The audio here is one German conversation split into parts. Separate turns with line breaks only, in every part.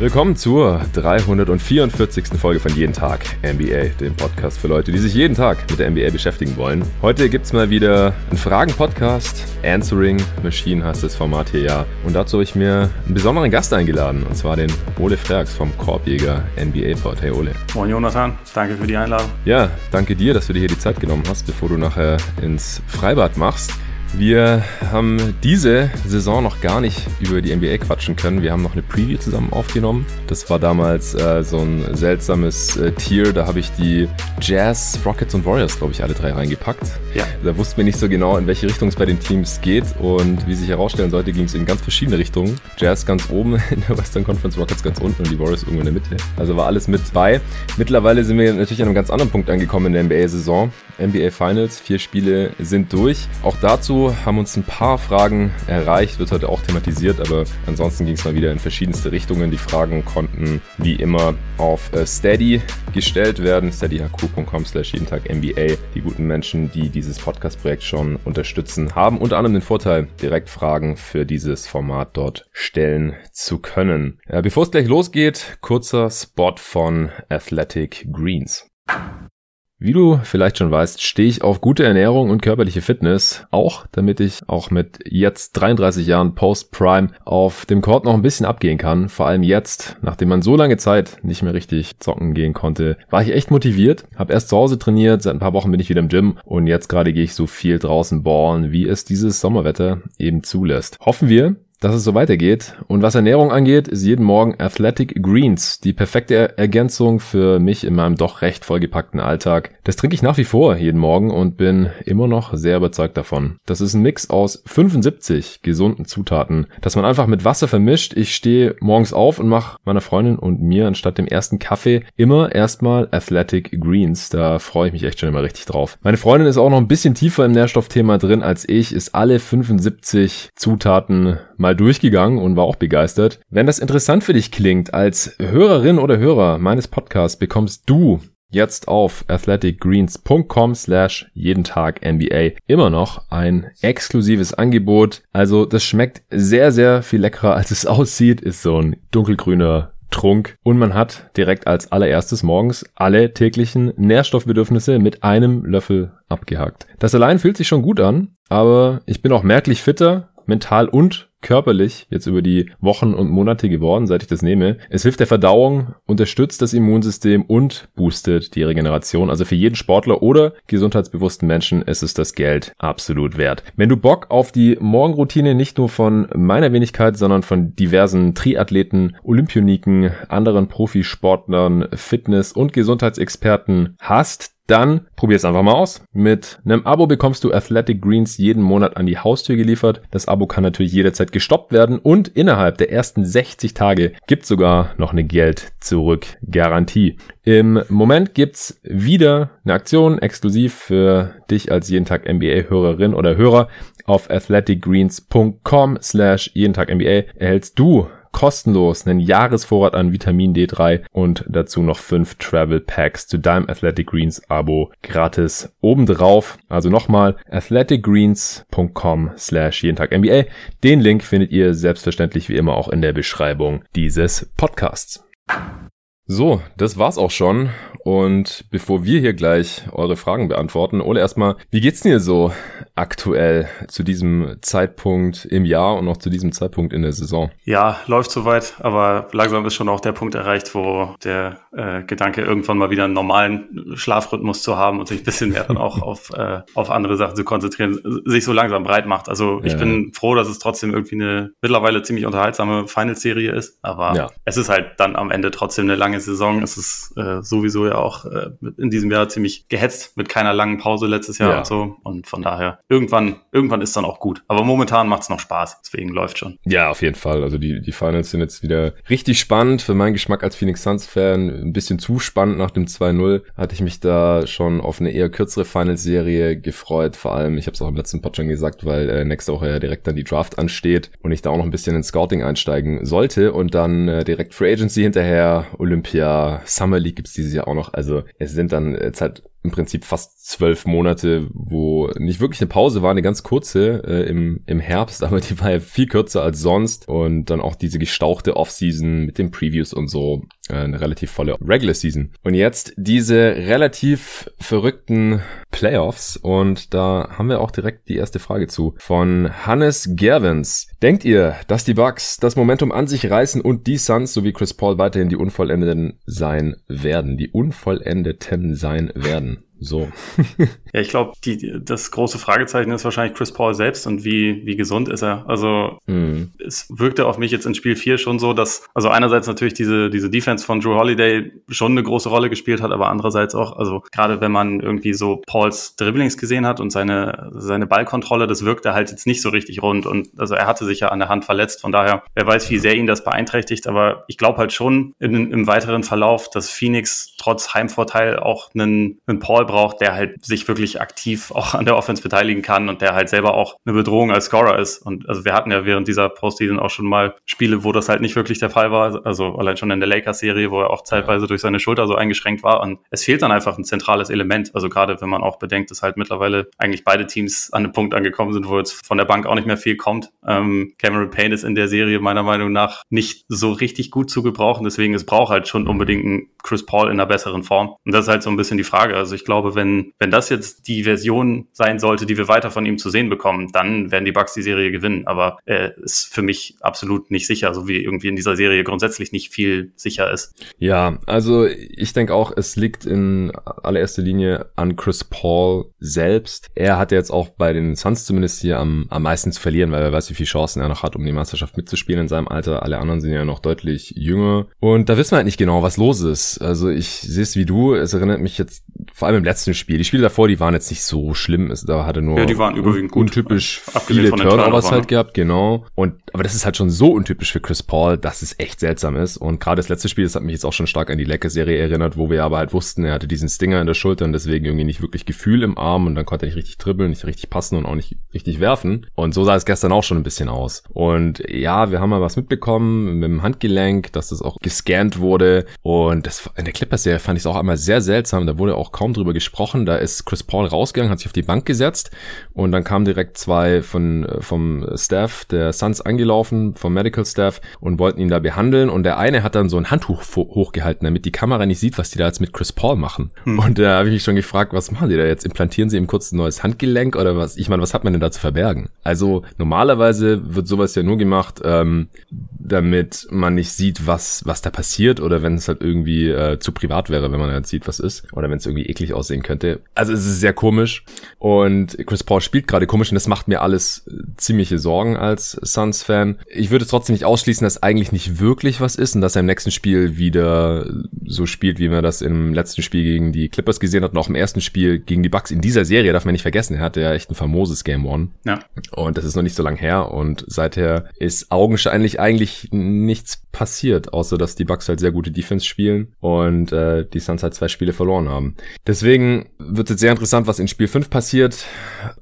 Willkommen zur 344. Folge von Jeden Tag NBA, dem Podcast für Leute, die sich jeden Tag mit der NBA beschäftigen wollen. Heute gibt es mal wieder einen Fragen-Podcast. Answering Machine heißt das Format hier ja. Und dazu habe ich mir einen besonderen Gast eingeladen, und zwar den Ole Freaks vom Korbjäger NBA-Pod. Hey Ole.
Moin Jonathan, danke für die Einladung.
Ja, danke dir, dass du dir hier die Zeit genommen hast, bevor du nachher ins Freibad machst. Wir haben diese Saison noch gar nicht über die NBA quatschen können. Wir haben noch eine Preview zusammen aufgenommen. Das war damals äh, so ein seltsames äh, Tier. Da habe ich die Jazz, Rockets und Warriors, glaube ich, alle drei reingepackt. Ja. Da wussten wir nicht so genau, in welche Richtung es bei den Teams geht. Und wie sich herausstellen sollte, ging es in ganz verschiedene Richtungen. Jazz ganz oben in der Western Conference, Rockets ganz unten und die Warriors irgendwo in der Mitte. Also war alles mit bei. Mittlerweile sind wir natürlich an einem ganz anderen Punkt angekommen in der NBA-Saison. NBA Finals, vier Spiele sind durch. Auch dazu haben uns ein paar Fragen erreicht, wird heute auch thematisiert, aber ansonsten ging es mal wieder in verschiedenste Richtungen. Die Fragen konnten wie immer auf äh, Steady gestellt werden, steadyhq.com slash jeden Tag NBA. Die guten Menschen, die dieses Podcast-Projekt schon unterstützen, haben unter anderem den Vorteil, direkt Fragen für dieses Format dort stellen zu können. Ja, bevor es gleich losgeht, kurzer Spot von Athletic Greens. Wie du vielleicht schon weißt, stehe ich auf gute Ernährung und körperliche Fitness, auch damit ich auch mit jetzt 33 Jahren Post-Prime auf dem Court noch ein bisschen abgehen kann. Vor allem jetzt, nachdem man so lange Zeit nicht mehr richtig zocken gehen konnte, war ich echt motiviert, habe erst zu Hause trainiert, seit ein paar Wochen bin ich wieder im Gym und jetzt gerade gehe ich so viel draußen ballen, wie es dieses Sommerwetter eben zulässt. Hoffen wir, dass es so weitergeht. Und was Ernährung angeht, ist jeden Morgen Athletic Greens die perfekte Ergänzung für mich in meinem doch recht vollgepackten Alltag. Das trinke ich nach wie vor jeden Morgen und bin immer noch sehr überzeugt davon. Das ist ein Mix aus 75 gesunden Zutaten, das man einfach mit Wasser vermischt. Ich stehe morgens auf und mache meiner Freundin und mir anstatt dem ersten Kaffee immer erstmal Athletic Greens. Da freue ich mich echt schon immer richtig drauf. Meine Freundin ist auch noch ein bisschen tiefer im Nährstoffthema drin als ich, ist alle 75 Zutaten mal durchgegangen und war auch begeistert. Wenn das interessant für dich klingt, als Hörerin oder Hörer meines Podcasts bekommst du jetzt auf athleticgreens.com slash jeden Tag NBA immer noch ein exklusives Angebot. Also das schmeckt sehr, sehr viel leckerer als es aussieht. Ist so ein dunkelgrüner Trunk und man hat direkt als allererstes morgens alle täglichen Nährstoffbedürfnisse mit einem Löffel abgehakt. Das allein fühlt sich schon gut an, aber ich bin auch merklich fitter, mental und körperlich jetzt über die Wochen und Monate geworden, seit ich das nehme. Es hilft der Verdauung, unterstützt das Immunsystem und boostet die Regeneration. Also für jeden Sportler oder gesundheitsbewussten Menschen ist es das Geld absolut wert. Wenn du Bock auf die Morgenroutine nicht nur von meiner Wenigkeit, sondern von diversen Triathleten, Olympioniken, anderen Profisportlern, Fitness- und Gesundheitsexperten hast, dann probier es einfach mal aus. Mit einem Abo bekommst du Athletic Greens jeden Monat an die Haustür geliefert. Das Abo kann natürlich jederzeit gestoppt werden und innerhalb der ersten 60 Tage gibt sogar noch eine Geld zurück Garantie. Im Moment gibt's wieder eine Aktion exklusiv für dich als jeden Tag NBA Hörerin oder Hörer auf athleticgreens.com slash jeden Tag NBA erhältst du kostenlos einen Jahresvorrat an Vitamin D3 und dazu noch fünf Travel Packs zu deinem Athletic Greens Abo gratis obendrauf. Also nochmal athleticgreens.com slash jeden Tag NBA. Den Link findet ihr selbstverständlich wie immer auch in der Beschreibung dieses Podcasts. So, das war's auch schon. Und bevor wir hier gleich eure Fragen beantworten, Ole, erstmal, wie geht's dir so aktuell zu diesem Zeitpunkt im Jahr und auch zu diesem Zeitpunkt in der Saison?
Ja, läuft soweit, aber langsam ist schon auch der Punkt erreicht, wo der äh, Gedanke, irgendwann mal wieder einen normalen Schlafrhythmus zu haben und sich ein bisschen mehr dann auch auf, äh, auf andere Sachen zu konzentrieren, sich so langsam breit macht. Also ich ja. bin froh, dass es trotzdem irgendwie eine mittlerweile ziemlich unterhaltsame Finals-Serie ist, aber ja. es ist halt dann am Ende trotzdem eine lange Saison. Es ist äh, sowieso ja auch äh, in diesem Jahr ziemlich gehetzt mit keiner langen Pause letztes Jahr ja. und so. Und von daher, irgendwann, irgendwann ist dann auch gut. Aber momentan macht es noch Spaß. Deswegen läuft schon.
Ja, auf jeden Fall. Also die, die Finals sind jetzt wieder richtig spannend. Für meinen Geschmack als Phoenix Suns-Fan ein bisschen zu spannend nach dem 2-0. Hatte ich mich da schon auf eine eher kürzere Finals-Serie gefreut. Vor allem, ich habe es auch im letzten Pod schon gesagt, weil äh, nächste Woche ja direkt dann die Draft ansteht und ich da auch noch ein bisschen in Scouting einsteigen sollte und dann äh, direkt Free Agency hinterher, Olympia, Summer League gibt's dieses Jahr auch noch. Also es sind dann jetzt halt im Prinzip fast zwölf Monate, wo nicht wirklich eine Pause war, eine ganz kurze äh, im, im Herbst, aber die war ja viel kürzer als sonst. Und dann auch diese gestauchte Offseason mit den Previews und so, eine relativ volle Regular Season. Und jetzt diese relativ verrückten Playoffs und da haben wir auch direkt die erste Frage zu von Hannes Gervins. Denkt ihr, dass die Bucks das Momentum an sich reißen und die Suns sowie Chris Paul weiterhin die Unvollendeten sein werden? Die Unvollendeten sein werden. So.
ja, ich glaube, das große Fragezeichen ist wahrscheinlich Chris Paul selbst und wie, wie gesund ist er. Also mm. es wirkte auf mich jetzt in Spiel 4 schon so, dass, also einerseits natürlich diese, diese Defense von Drew Holiday schon eine große Rolle gespielt hat, aber andererseits auch, also gerade wenn man irgendwie so Pauls Dribblings gesehen hat und seine, seine Ballkontrolle, das wirkte halt jetzt nicht so richtig rund. Und also er hatte sich ja an der Hand verletzt. Von daher, wer weiß, wie sehr ihn das beeinträchtigt, aber ich glaube halt schon in, im weiteren Verlauf, dass Phoenix trotz Heimvorteil auch einen, einen Paul braucht, der halt sich wirklich aktiv auch an der Offense beteiligen kann und der halt selber auch eine Bedrohung als Scorer ist. Und also wir hatten ja während dieser Postseason auch schon mal Spiele, wo das halt nicht wirklich der Fall war. Also allein schon in der Lakers-Serie, wo er auch zeitweise durch seine Schulter so eingeschränkt war. Und es fehlt dann einfach ein zentrales Element. Also gerade wenn man auch bedenkt, dass halt mittlerweile eigentlich beide Teams an einem Punkt angekommen sind, wo jetzt von der Bank auch nicht mehr viel kommt. Ähm, Cameron Payne ist in der Serie meiner Meinung nach nicht so richtig gut zu gebrauchen. Deswegen es braucht halt schon unbedingt einen Chris Paul in einer besseren Form. Und das ist halt so ein bisschen die Frage. Also ich glaube, wenn, wenn das jetzt die Version sein sollte, die wir weiter von ihm zu sehen bekommen, dann werden die Bucks die Serie gewinnen. Aber äh, ist für mich absolut nicht sicher, so wie irgendwie in dieser Serie grundsätzlich nicht viel sicher ist.
Ja, also ich denke auch, es liegt in allererster Linie an Chris Paul selbst. Er hat jetzt auch bei den Suns zumindest hier am, am meisten zu verlieren, weil er weiß, wie viele Chancen er noch hat, um die Meisterschaft mitzuspielen in seinem Alter. Alle anderen sind ja noch deutlich jünger. Und da wissen wir halt nicht genau, was los ist. Also ich sehe es wie du. Es erinnert mich jetzt vor allem im letzten Spiel. Die Spiele davor, die waren jetzt nicht so schlimm. Es, da hatte nur
ja, die waren überwiegend gut.
untypisch viele Turnovers halt gehabt, genau. Und aber das ist halt schon so untypisch für Chris Paul, dass es echt seltsam ist. Und gerade das letzte Spiel, das hat mich jetzt auch schon stark an die Lecker-Serie erinnert, wo wir aber halt wussten, er hatte diesen Stinger in der Schulter und deswegen irgendwie nicht wirklich Gefühl im Arm und dann konnte er nicht richtig dribbeln, nicht richtig passen und auch nicht richtig werfen. Und so sah es gestern auch schon ein bisschen aus. Und ja, wir haben mal was mitbekommen mit dem Handgelenk, dass das auch gescannt wurde. Und das in der Clippers-Serie fand ich es auch einmal sehr seltsam. Da wurde auch kaum drüber gesprochen. Da ist Chris Paul rausgegangen, hat sich auf die Bank gesetzt und dann kamen direkt zwei von äh, vom Staff der Suns angelaufen, vom Medical Staff und wollten ihn da behandeln. Und der eine hat dann so ein Handtuch hochgehalten, damit die Kamera nicht sieht, was die da jetzt mit Chris Paul machen. Hm. Und da habe ich mich schon gefragt, was machen die da jetzt? Implantieren sie ihm kurz ein neues Handgelenk oder was? Ich meine, was hat man denn da zu verbergen? Also normalerweise wird sowas ja nur gemacht, ähm, damit man nicht sieht, was was da passiert oder wenn es halt irgendwie äh, zu privat wäre, wenn man halt sieht, was ist oder wenn es irgendwie eklig aussehen könnte. Also es ist sehr komisch und Chris Paul spielt gerade komisch und das macht mir alles ziemliche Sorgen als Suns-Fan. Ich würde trotzdem nicht ausschließen, dass eigentlich nicht wirklich was ist und dass er im nächsten Spiel wieder so spielt, wie man das im letzten Spiel gegen die Clippers gesehen hat und auch im ersten Spiel gegen die Bucks in dieser Serie, darf man nicht vergessen, er hatte ja echt ein famoses Game One. Ja. Und das ist noch nicht so lang her und seither ist augenscheinlich eigentlich nichts passiert, außer dass die Bucks halt sehr gute Defense spielen und äh, die Suns halt zwei Spiele verloren haben. Deswegen wird es sehr interessant, was in Spiel 5 passiert.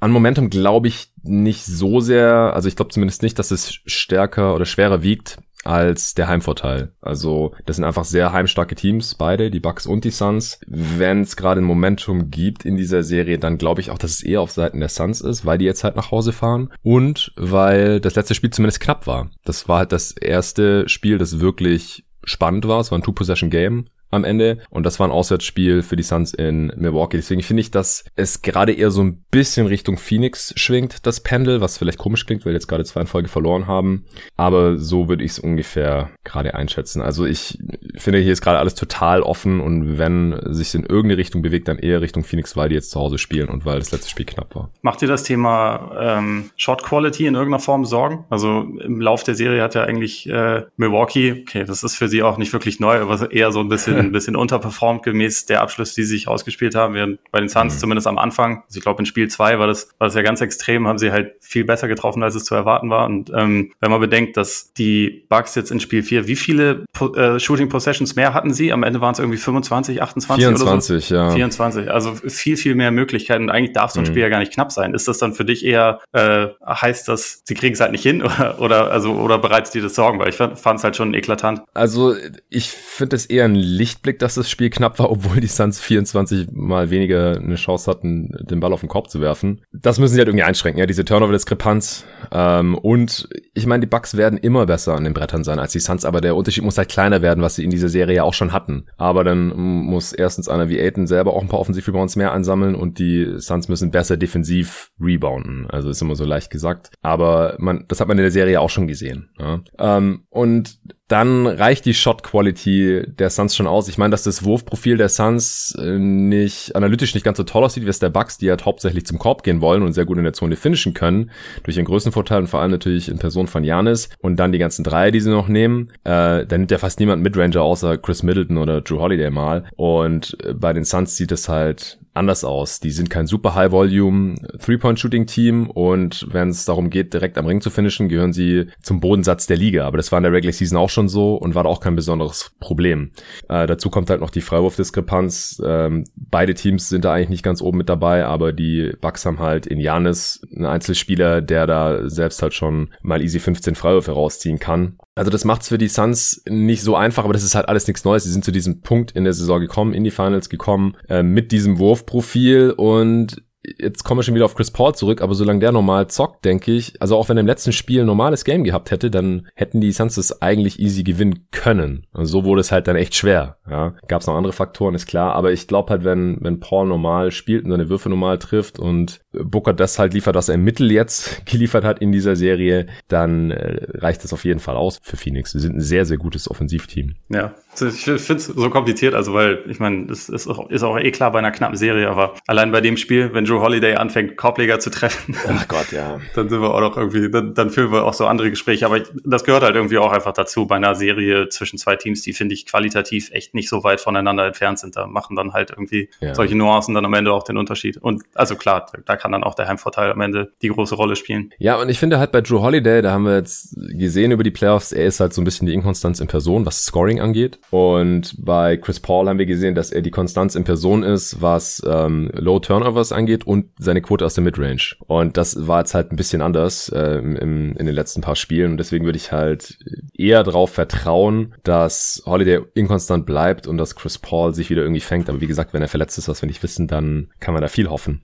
An Momentum glaube ich nicht so sehr, also ich glaube zumindest nicht, dass es stärker oder schwerer wiegt als der Heimvorteil. Also das sind einfach sehr heimstarke Teams, beide, die Bucks und die Suns. Wenn es gerade ein Momentum gibt in dieser Serie, dann glaube ich auch, dass es eher auf Seiten der Suns ist, weil die jetzt halt nach Hause fahren und weil das letzte Spiel zumindest knapp war. Das war halt das erste Spiel, das wirklich spannend war. Es war ein Two-Possession-Game am Ende. Und das war ein Auswärtsspiel für die Suns in Milwaukee. Deswegen finde ich, dass es gerade eher so ein bisschen Richtung Phoenix schwingt, das Pendel, was vielleicht komisch klingt, weil jetzt gerade zwei in Folge verloren haben. Aber so würde ich es ungefähr gerade einschätzen. Also ich finde, hier ist gerade alles total offen und wenn sich in irgendeine Richtung bewegt, dann eher Richtung Phoenix, weil die jetzt zu Hause spielen und weil das letzte Spiel knapp war.
Macht dir das Thema ähm, Shot Quality in irgendeiner Form Sorgen? Also im Lauf der Serie hat ja eigentlich äh, Milwaukee, okay, das ist für sie auch nicht wirklich neu, aber eher so ein bisschen ein bisschen unterperformt gemäß der Abschluss, die sie sich ausgespielt haben. Während bei den Suns mhm. zumindest am Anfang, also ich glaube in Spiel zwei war das, war das ja ganz extrem, haben sie halt viel besser getroffen, als es zu erwarten war. Und ähm, wenn man bedenkt, dass die Bucks jetzt in Spiel vier, wie viele äh, Shooting Possessions mehr hatten sie? Am Ende waren es irgendwie 25, 28
24, oder
so?
ja.
24, also viel, viel mehr Möglichkeiten. Eigentlich darf so ein mhm. Spiel ja gar nicht knapp sein. Ist das dann für dich eher, äh, heißt das, sie kriegen es halt nicht hin oder, oder, also, oder bereitet dir das Sorgen? Weil ich fand es halt schon eklatant.
Also ich finde es eher ein Licht Lichtblick, dass das Spiel knapp war, obwohl die Suns 24 mal weniger eine Chance hatten, den Ball auf den Korb zu werfen. Das müssen sie halt irgendwie einschränken, ja, diese Turnover-Diskrepanz. Ähm, und ich meine, die Bucks werden immer besser an den Brettern sein als die Suns, aber der Unterschied muss halt kleiner werden, was sie in dieser Serie ja auch schon hatten. Aber dann muss erstens einer wie Aiton selber auch ein paar Offensiv-Rebounds mehr einsammeln und die Suns müssen besser defensiv rebounden. Also ist immer so leicht gesagt. Aber man, das hat man in der Serie auch schon gesehen. Ja. Ähm, und dann reicht die Shot Quality der Suns schon aus. Ich meine, dass das Wurfprofil der Suns äh, nicht analytisch nicht ganz so toll aussieht wie es der Bucks, die halt hauptsächlich zum Korb gehen wollen und sehr gut in der Zone finishen können, durch den Größenvorteil und vor allem natürlich in Person von Janis und dann die ganzen drei, die sie noch nehmen. Äh, da nimmt ja fast niemand Midranger außer Chris Middleton oder Drew Holiday mal und äh, bei den Suns sieht es halt anders aus. Die sind kein super High-Volume Three-Point-Shooting-Team und wenn es darum geht, direkt am Ring zu finishen, gehören sie zum Bodensatz der Liga. Aber das war in der Regular Season auch schon so und war da auch kein besonderes Problem. Äh, dazu kommt halt noch die Freiwurfdiskrepanz. Ähm, beide Teams sind da eigentlich nicht ganz oben mit dabei, aber die Bucks haben halt in Janis einen Einzelspieler, der da selbst halt schon mal easy 15 Freiwürfe rausziehen kann. Also das macht's für die Suns nicht so einfach, aber das ist halt alles nichts Neues. Sie sind zu diesem Punkt in der Saison gekommen, in die Finals gekommen, äh, mit diesem Wurfprofil und jetzt kommen wir schon wieder auf Chris Paul zurück, aber solange der normal zockt, denke ich, also auch wenn er im letzten Spiel ein normales Game gehabt hätte, dann hätten die Suns das eigentlich easy gewinnen können. Also so wurde es halt dann echt schwer. Ja, gab es noch andere Faktoren, ist klar, aber ich glaube halt, wenn wenn Paul normal spielt und seine Würfe normal trifft und Booker das halt liefert, was er im Mittel jetzt geliefert hat in dieser Serie, dann äh, reicht das auf jeden Fall aus für Phoenix. Sie sind ein sehr sehr gutes Offensivteam.
Ja, ich finde es so kompliziert, also weil ich meine, es ist auch, ist auch eh klar bei einer knappen Serie, aber allein bei dem Spiel, wenn Joe Holiday anfängt, Korbleger zu treffen,
ach Gott, ja,
dann sind wir auch noch irgendwie, dann, dann führen wir auch so andere Gespräche. Aber ich, das gehört halt irgendwie auch einfach dazu bei einer Serie zwischen zwei Teams, die finde ich qualitativ echt nicht so weit voneinander entfernt sind. Da machen dann halt irgendwie ja. solche Nuancen dann am Ende auch den Unterschied. Und also klar, da kann dann auch der Heimvorteil am Ende die große Rolle spielen.
Ja, und ich finde halt bei Joe Holiday, da haben wir jetzt gesehen über die Playoffs, er ist halt so ein bisschen die Inkonstanz in Person, was Scoring angeht. Und bei Chris Paul haben wir gesehen, dass er die Konstanz in Person ist, was ähm, Low Turnovers angeht und seine Quote aus der Midrange. Und das war jetzt halt ein bisschen anders äh, im, in den letzten paar Spielen. Und deswegen würde ich halt eher darauf vertrauen, dass Holiday inkonstant bleibt und dass Chris Paul sich wieder irgendwie fängt. Aber wie gesagt, wenn er verletzt ist, was wir nicht wissen, dann kann man da viel hoffen.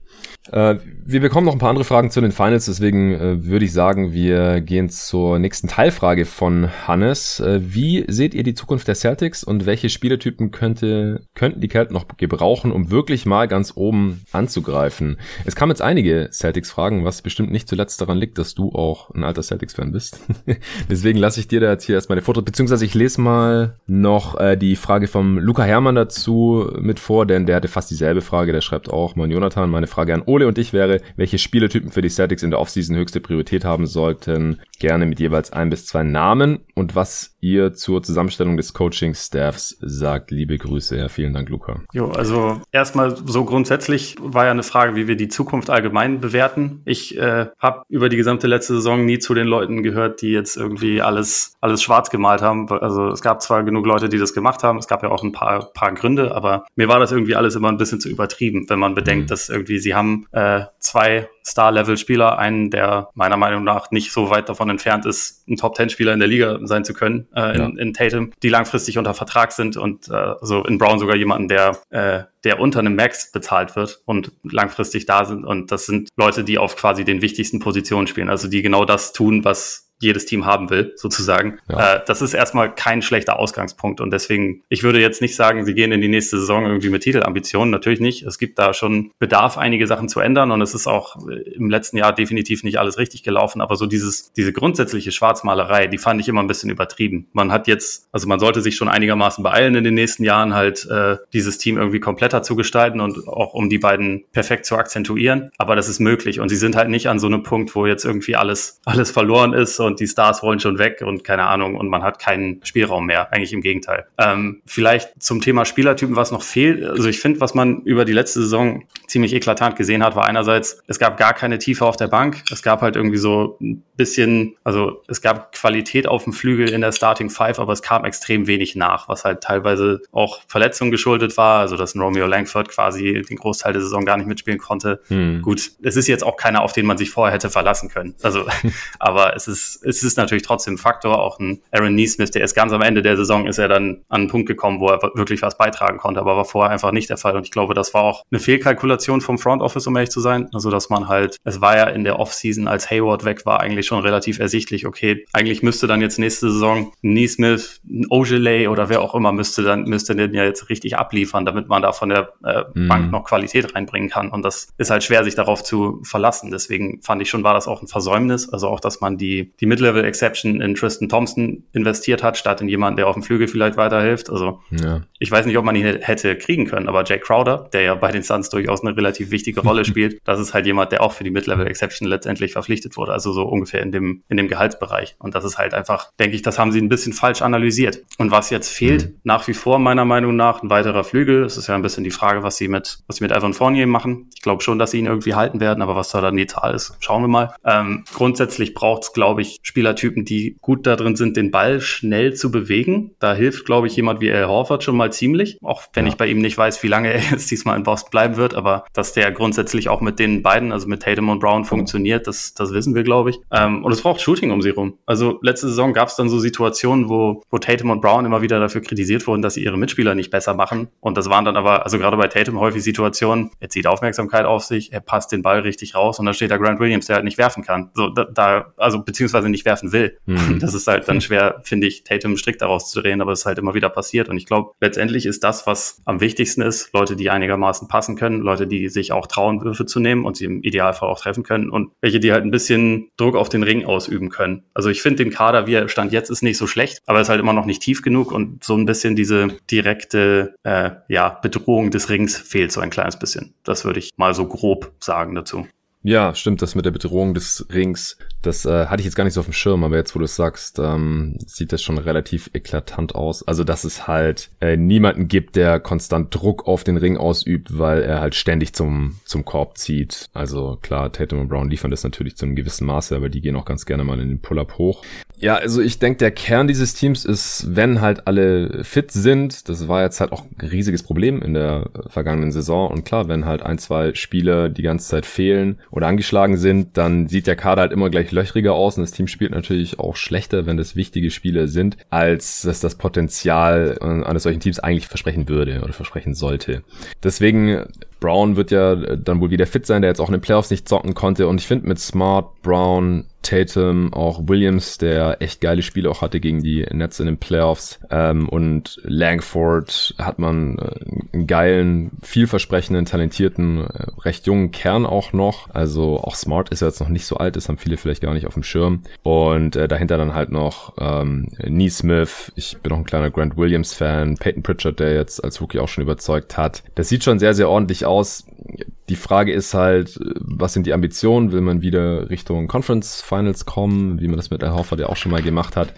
Äh, wir bekommen noch ein paar andere Fragen zu den Finals, deswegen äh, würde ich sagen, wir gehen zur nächsten Teilfrage von Hannes. Äh, wie seht ihr die Zukunft der Celtics und welche Spielertypen könnte, könnten die Celtics noch gebrauchen, um wirklich mal ganz oben anzugreifen? Es kamen jetzt einige Celtics-Fragen, was bestimmt nicht zuletzt daran liegt, dass du auch ein alter Celtics-Fan bist. deswegen lasse ich dir da jetzt hier erstmal eine Foto, beziehungsweise ich lese mal noch äh, die Frage vom Luca Hermann dazu mit vor, denn der hatte fast dieselbe Frage, der schreibt auch, mein Jonathan, meine Frage an Ole und ich wäre, welche Spielertypen für die Celtics in der Offseason höchste Priorität haben sollten. Gerne mit jeweils ein bis zwei Namen und was ihr zur Zusammenstellung des Coaching-Staffs sagt. Liebe Grüße. Ja, vielen Dank, Luca.
Jo, also erstmal so grundsätzlich war ja eine Frage, wie wir die Zukunft allgemein bewerten. Ich äh, habe über die gesamte letzte Saison nie zu den Leuten gehört, die jetzt irgendwie alles, alles schwarz gemalt haben. Also es gab zwar genug Leute, die das gemacht haben, es gab ja auch ein paar, paar Gründe, aber mir war das irgendwie alles immer ein bisschen zu übertrieben, wenn man bedenkt, mhm. dass irgendwie sie haben äh, zwei Star-Level-Spieler, einen, der meiner Meinung nach nicht so weit davon entfernt ist, ein Top-10-Spieler in der Liga sein zu können, äh, ja. in, in, Tatum, die langfristig unter Vertrag sind und äh, so in Brown sogar jemanden, der, äh, der unter einem Max bezahlt wird und langfristig da sind. Und das sind Leute, die auf quasi den wichtigsten Positionen spielen, also die genau das tun, was jedes Team haben will, sozusagen. Ja. Äh, das ist erstmal kein schlechter Ausgangspunkt. Und deswegen, ich würde jetzt nicht sagen, sie gehen in die nächste Saison irgendwie mit Titelambitionen. Natürlich nicht. Es gibt da schon Bedarf, einige Sachen zu ändern. Und es ist auch im letzten Jahr definitiv nicht alles richtig gelaufen. Aber so dieses, diese grundsätzliche Schwarzmalerei, die fand ich immer ein bisschen übertrieben. Man hat jetzt, also man sollte sich schon einigermaßen beeilen in den nächsten Jahren halt äh, dieses Team irgendwie kompletter zu gestalten und auch um die beiden perfekt zu akzentuieren. Aber das ist möglich. Und sie sind halt nicht an so einem Punkt, wo jetzt irgendwie alles, alles verloren ist und die Stars wollen schon weg und keine Ahnung und man hat keinen Spielraum mehr. Eigentlich im Gegenteil. Ähm, vielleicht zum Thema Spielertypen, was noch fehlt. Also ich finde, was man über die letzte Saison ziemlich eklatant gesehen hat, war einerseits, es gab gar keine Tiefe auf der Bank. Es gab halt irgendwie so ein bisschen, also es gab Qualität auf dem Flügel in der Starting Five, aber es kam extrem wenig nach, was halt teilweise auch Verletzungen geschuldet war. Also dass ein Romeo Langford quasi den Großteil der Saison gar nicht mitspielen konnte. Hm. Gut, es ist jetzt auch keiner, auf den man sich vorher hätte verlassen können. Also, aber es ist es ist natürlich trotzdem ein Faktor. Auch ein Aaron Neesmith, der ist ganz am Ende der Saison, ist er dann an einen Punkt gekommen, wo er wirklich was beitragen konnte, aber war vorher einfach nicht der Fall. Und ich glaube, das war auch eine Fehlkalkulation vom Front Office, um ehrlich zu sein. Also, dass man halt, es war ja in der Offseason, als Hayward weg war, eigentlich schon relativ ersichtlich, okay, eigentlich müsste dann jetzt nächste Saison Neesmith, ein Ogilvy oder wer auch immer müsste dann, müsste den ja jetzt richtig abliefern, damit man da von der äh, mm. Bank noch Qualität reinbringen kann. Und das ist halt schwer, sich darauf zu verlassen. Deswegen fand ich schon, war das auch ein Versäumnis. Also auch, dass man die, die Mid-Level-Exception in Tristan Thompson investiert hat, statt in jemanden, der auf dem Flügel vielleicht weiterhilft. Also ja. ich weiß nicht, ob man ihn hätte kriegen können, aber Jake Crowder, der ja bei den Suns durchaus eine relativ wichtige Rolle spielt, das ist halt jemand, der auch für die Mid-Level-Exception letztendlich verpflichtet wurde. Also so ungefähr in dem, in dem Gehaltsbereich. Und das ist halt einfach, denke ich, das haben sie ein bisschen falsch analysiert. Und was jetzt fehlt, mhm. nach wie vor meiner Meinung nach, ein weiterer Flügel. Es ist ja ein bisschen die Frage, was sie mit, was sie mit Evan Fournier machen. Ich glaube schon, dass sie ihn irgendwie halten werden, aber was da dann die Zahl ist, schauen wir mal. Ähm, grundsätzlich braucht es, glaube ich, Spielertypen, die gut da drin sind, den Ball schnell zu bewegen. Da hilft, glaube ich, jemand wie Al Horford schon mal ziemlich. Auch wenn ja. ich bei ihm nicht weiß, wie lange er jetzt diesmal in Boston bleiben wird, aber dass der grundsätzlich auch mit den beiden, also mit Tatum und Brown, funktioniert, das, das wissen wir, glaube ich. Ähm, und es braucht Shooting um sie rum. Also letzte Saison gab es dann so Situationen, wo, wo Tatum und Brown immer wieder dafür kritisiert wurden, dass sie ihre Mitspieler nicht besser machen. Und das waren dann aber, also gerade bei Tatum häufig Situationen, er zieht Aufmerksamkeit auf sich, er passt den Ball richtig raus und dann steht da Grant Williams, der halt nicht werfen kann. So, da, da also beziehungsweise nicht werfen will. Mhm. Das ist halt dann schwer, finde ich, Tatum strikt daraus zu drehen, aber es ist halt immer wieder passiert. Und ich glaube, letztendlich ist das, was am wichtigsten ist, Leute, die einigermaßen passen können, Leute, die sich auch trauen, Würfe zu nehmen und sie im Idealfall auch treffen können und welche, die halt ein bisschen Druck auf den Ring ausüben können. Also ich finde den Kader, wie er stand jetzt, ist nicht so schlecht, aber ist halt immer noch nicht tief genug und so ein bisschen diese direkte äh, ja, Bedrohung des Rings fehlt so ein kleines bisschen. Das würde ich mal so grob sagen dazu.
Ja, stimmt, das mit der Bedrohung des Rings, das äh, hatte ich jetzt gar nicht so auf dem Schirm, aber jetzt, wo du es sagst, ähm, sieht das schon relativ eklatant aus. Also, dass es halt äh, niemanden gibt, der konstant Druck auf den Ring ausübt, weil er halt ständig zum, zum Korb zieht. Also klar, Tatum und Brown liefern das natürlich zu einem gewissen Maße, aber die gehen auch ganz gerne mal in den Pull-Up hoch. Ja, also ich denke, der Kern dieses Teams ist, wenn halt alle fit sind, das war jetzt halt auch ein riesiges Problem in der vergangenen Saison. Und klar, wenn halt ein, zwei Spieler die ganze Zeit fehlen oder angeschlagen sind, dann sieht der Kader halt immer gleich löchriger aus und das Team spielt natürlich auch schlechter, wenn das wichtige Spieler sind, als dass das Potenzial eines solchen Teams eigentlich versprechen würde oder versprechen sollte. Deswegen Brown wird ja dann wohl wieder fit sein, der jetzt auch in den Playoffs nicht zocken konnte. Und ich finde mit Smart, Brown, Tatum, auch Williams, der echt geile Spiele auch hatte gegen die Nets in den Playoffs. Ähm, und Langford hat man äh, einen geilen, vielversprechenden, talentierten, äh, recht jungen Kern auch noch. Also auch Smart ist ja jetzt noch nicht so alt, das haben viele vielleicht gar nicht auf dem Schirm. Und äh, dahinter dann halt noch ähm, Neesmith. Ich bin auch ein kleiner Grant Williams-Fan. Peyton Pritchard, der jetzt als Rookie auch schon überzeugt hat. Das sieht schon sehr, sehr ordentlich aus. Die Frage ist halt, was sind die Ambitionen? Will man wieder Richtung Conference Finals kommen, wie man das mit Al Horford ja auch schon mal gemacht hat?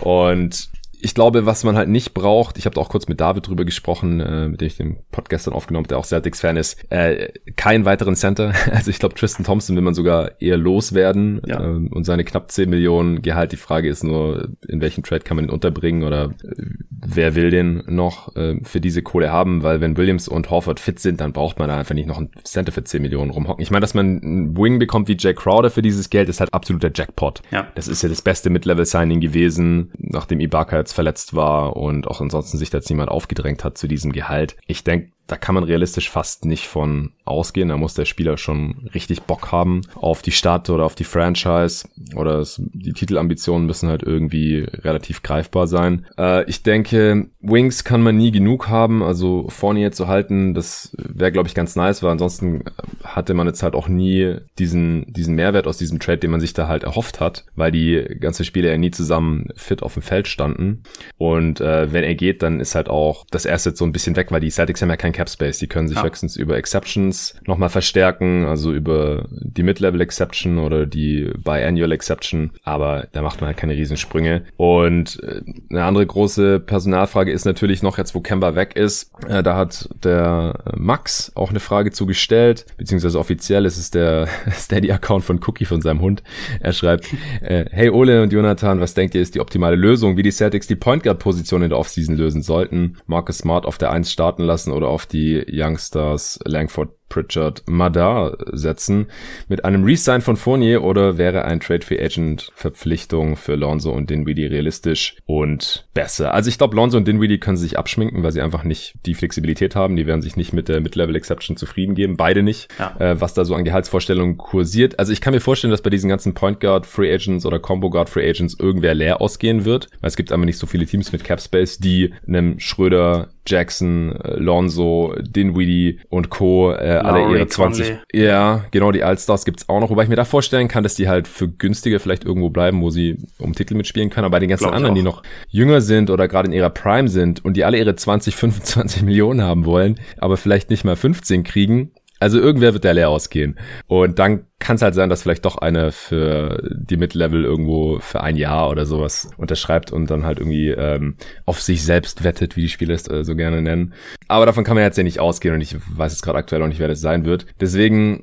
Und ich glaube, was man halt nicht braucht, ich habe auch kurz mit David drüber gesprochen, äh, mit dem ich den Podcast dann aufgenommen der auch Celtics-Fan ist, äh, keinen weiteren Center. Also ich glaube, Tristan Thompson will man sogar eher loswerden ja. äh, und seine knapp 10 Millionen Gehalt. Die Frage ist nur, in welchem Trade kann man ihn unterbringen oder äh, wer will den noch äh, für diese Kohle haben, weil wenn Williams und Horford fit sind, dann braucht man da einfach nicht noch einen Center für 10 Millionen rumhocken. Ich meine, dass man einen Wing bekommt wie Jack Crowder für dieses Geld, ist halt absoluter Jackpot. Ja. Das ist ja das beste Mid-Level-Signing gewesen, nachdem Ibaka jetzt verletzt war und auch ansonsten sich da jetzt niemand aufgedrängt hat zu diesem Gehalt. Ich denke, da kann man realistisch fast nicht von ausgehen. Da muss der Spieler schon richtig Bock haben auf die Stadt oder auf die Franchise oder es, die Titelambitionen müssen halt irgendwie relativ greifbar sein. Äh, ich denke, Wings kann man nie genug haben. Also Fournier zu halten, das wäre, glaube ich, ganz nice, weil ansonsten hatte man jetzt halt auch nie diesen, diesen Mehrwert aus diesem Trade, den man sich da halt erhofft hat, weil die ganzen Spieler ja nie zusammen fit auf dem Feld standen. Und äh, wenn er geht, dann ist halt auch das Asset so ein bisschen weg, weil die Celtics haben ja kein Cap Space. Die können sich ja. höchstens über Exceptions nochmal verstärken, also über die Mid-Level Exception oder die Biannual Exception, aber da macht man halt keine Riesensprünge. Und äh, eine andere große Personalfrage ist natürlich noch jetzt, wo Kemba weg ist. Äh, da hat der Max auch eine Frage zugestellt, beziehungsweise offiziell ist es der Steady-Account von Cookie von seinem Hund. Er schreibt, äh, hey Ole und Jonathan, was denkt ihr ist die optimale Lösung, wie die Celtics die Point Guard Position in der Offseason lösen sollten? Marcus Smart auf der 1 starten lassen oder auf die Youngstars Langford Pritchard, Madar setzen. Mit einem Resign von Fournier oder wäre ein Trade Free Agent Verpflichtung für Lonzo und Dinwiddie realistisch und besser? Also ich glaube, Lonzo und Dinwiddie können sich abschminken, weil sie einfach nicht die Flexibilität haben. Die werden sich nicht mit der Mid-Level Exception zufrieden geben. Beide nicht. Ja. Äh, was da so an Gehaltsvorstellungen kursiert. Also ich kann mir vorstellen, dass bei diesen ganzen Point Guard Free Agents oder Combo Guard Free Agents irgendwer leer ausgehen wird. Weil es gibt aber nicht so viele Teams mit Cap Space, die einem Schröder Jackson, äh, Lonzo, Dinwiddie und Co. Äh, alle ihre 20. Conley. Ja, genau, die Allstars gibt's auch noch. Wobei ich mir da vorstellen kann, dass die halt für günstiger vielleicht irgendwo bleiben, wo sie um Titel mitspielen können. Aber bei den ganzen Glaub anderen, die noch jünger sind oder gerade in ihrer Prime sind und die alle ihre 20, 25 Millionen haben wollen, aber vielleicht nicht mal 15 kriegen, also irgendwer wird der leer ausgehen. Und dann kann es halt sein, dass vielleicht doch einer für die Mid-Level irgendwo für ein Jahr oder sowas unterschreibt und dann halt irgendwie ähm, auf sich selbst wettet, wie die Spieler es äh, so gerne nennen. Aber davon kann man jetzt ja nicht ausgehen und ich weiß jetzt gerade aktuell auch nicht, wer das sein wird. Deswegen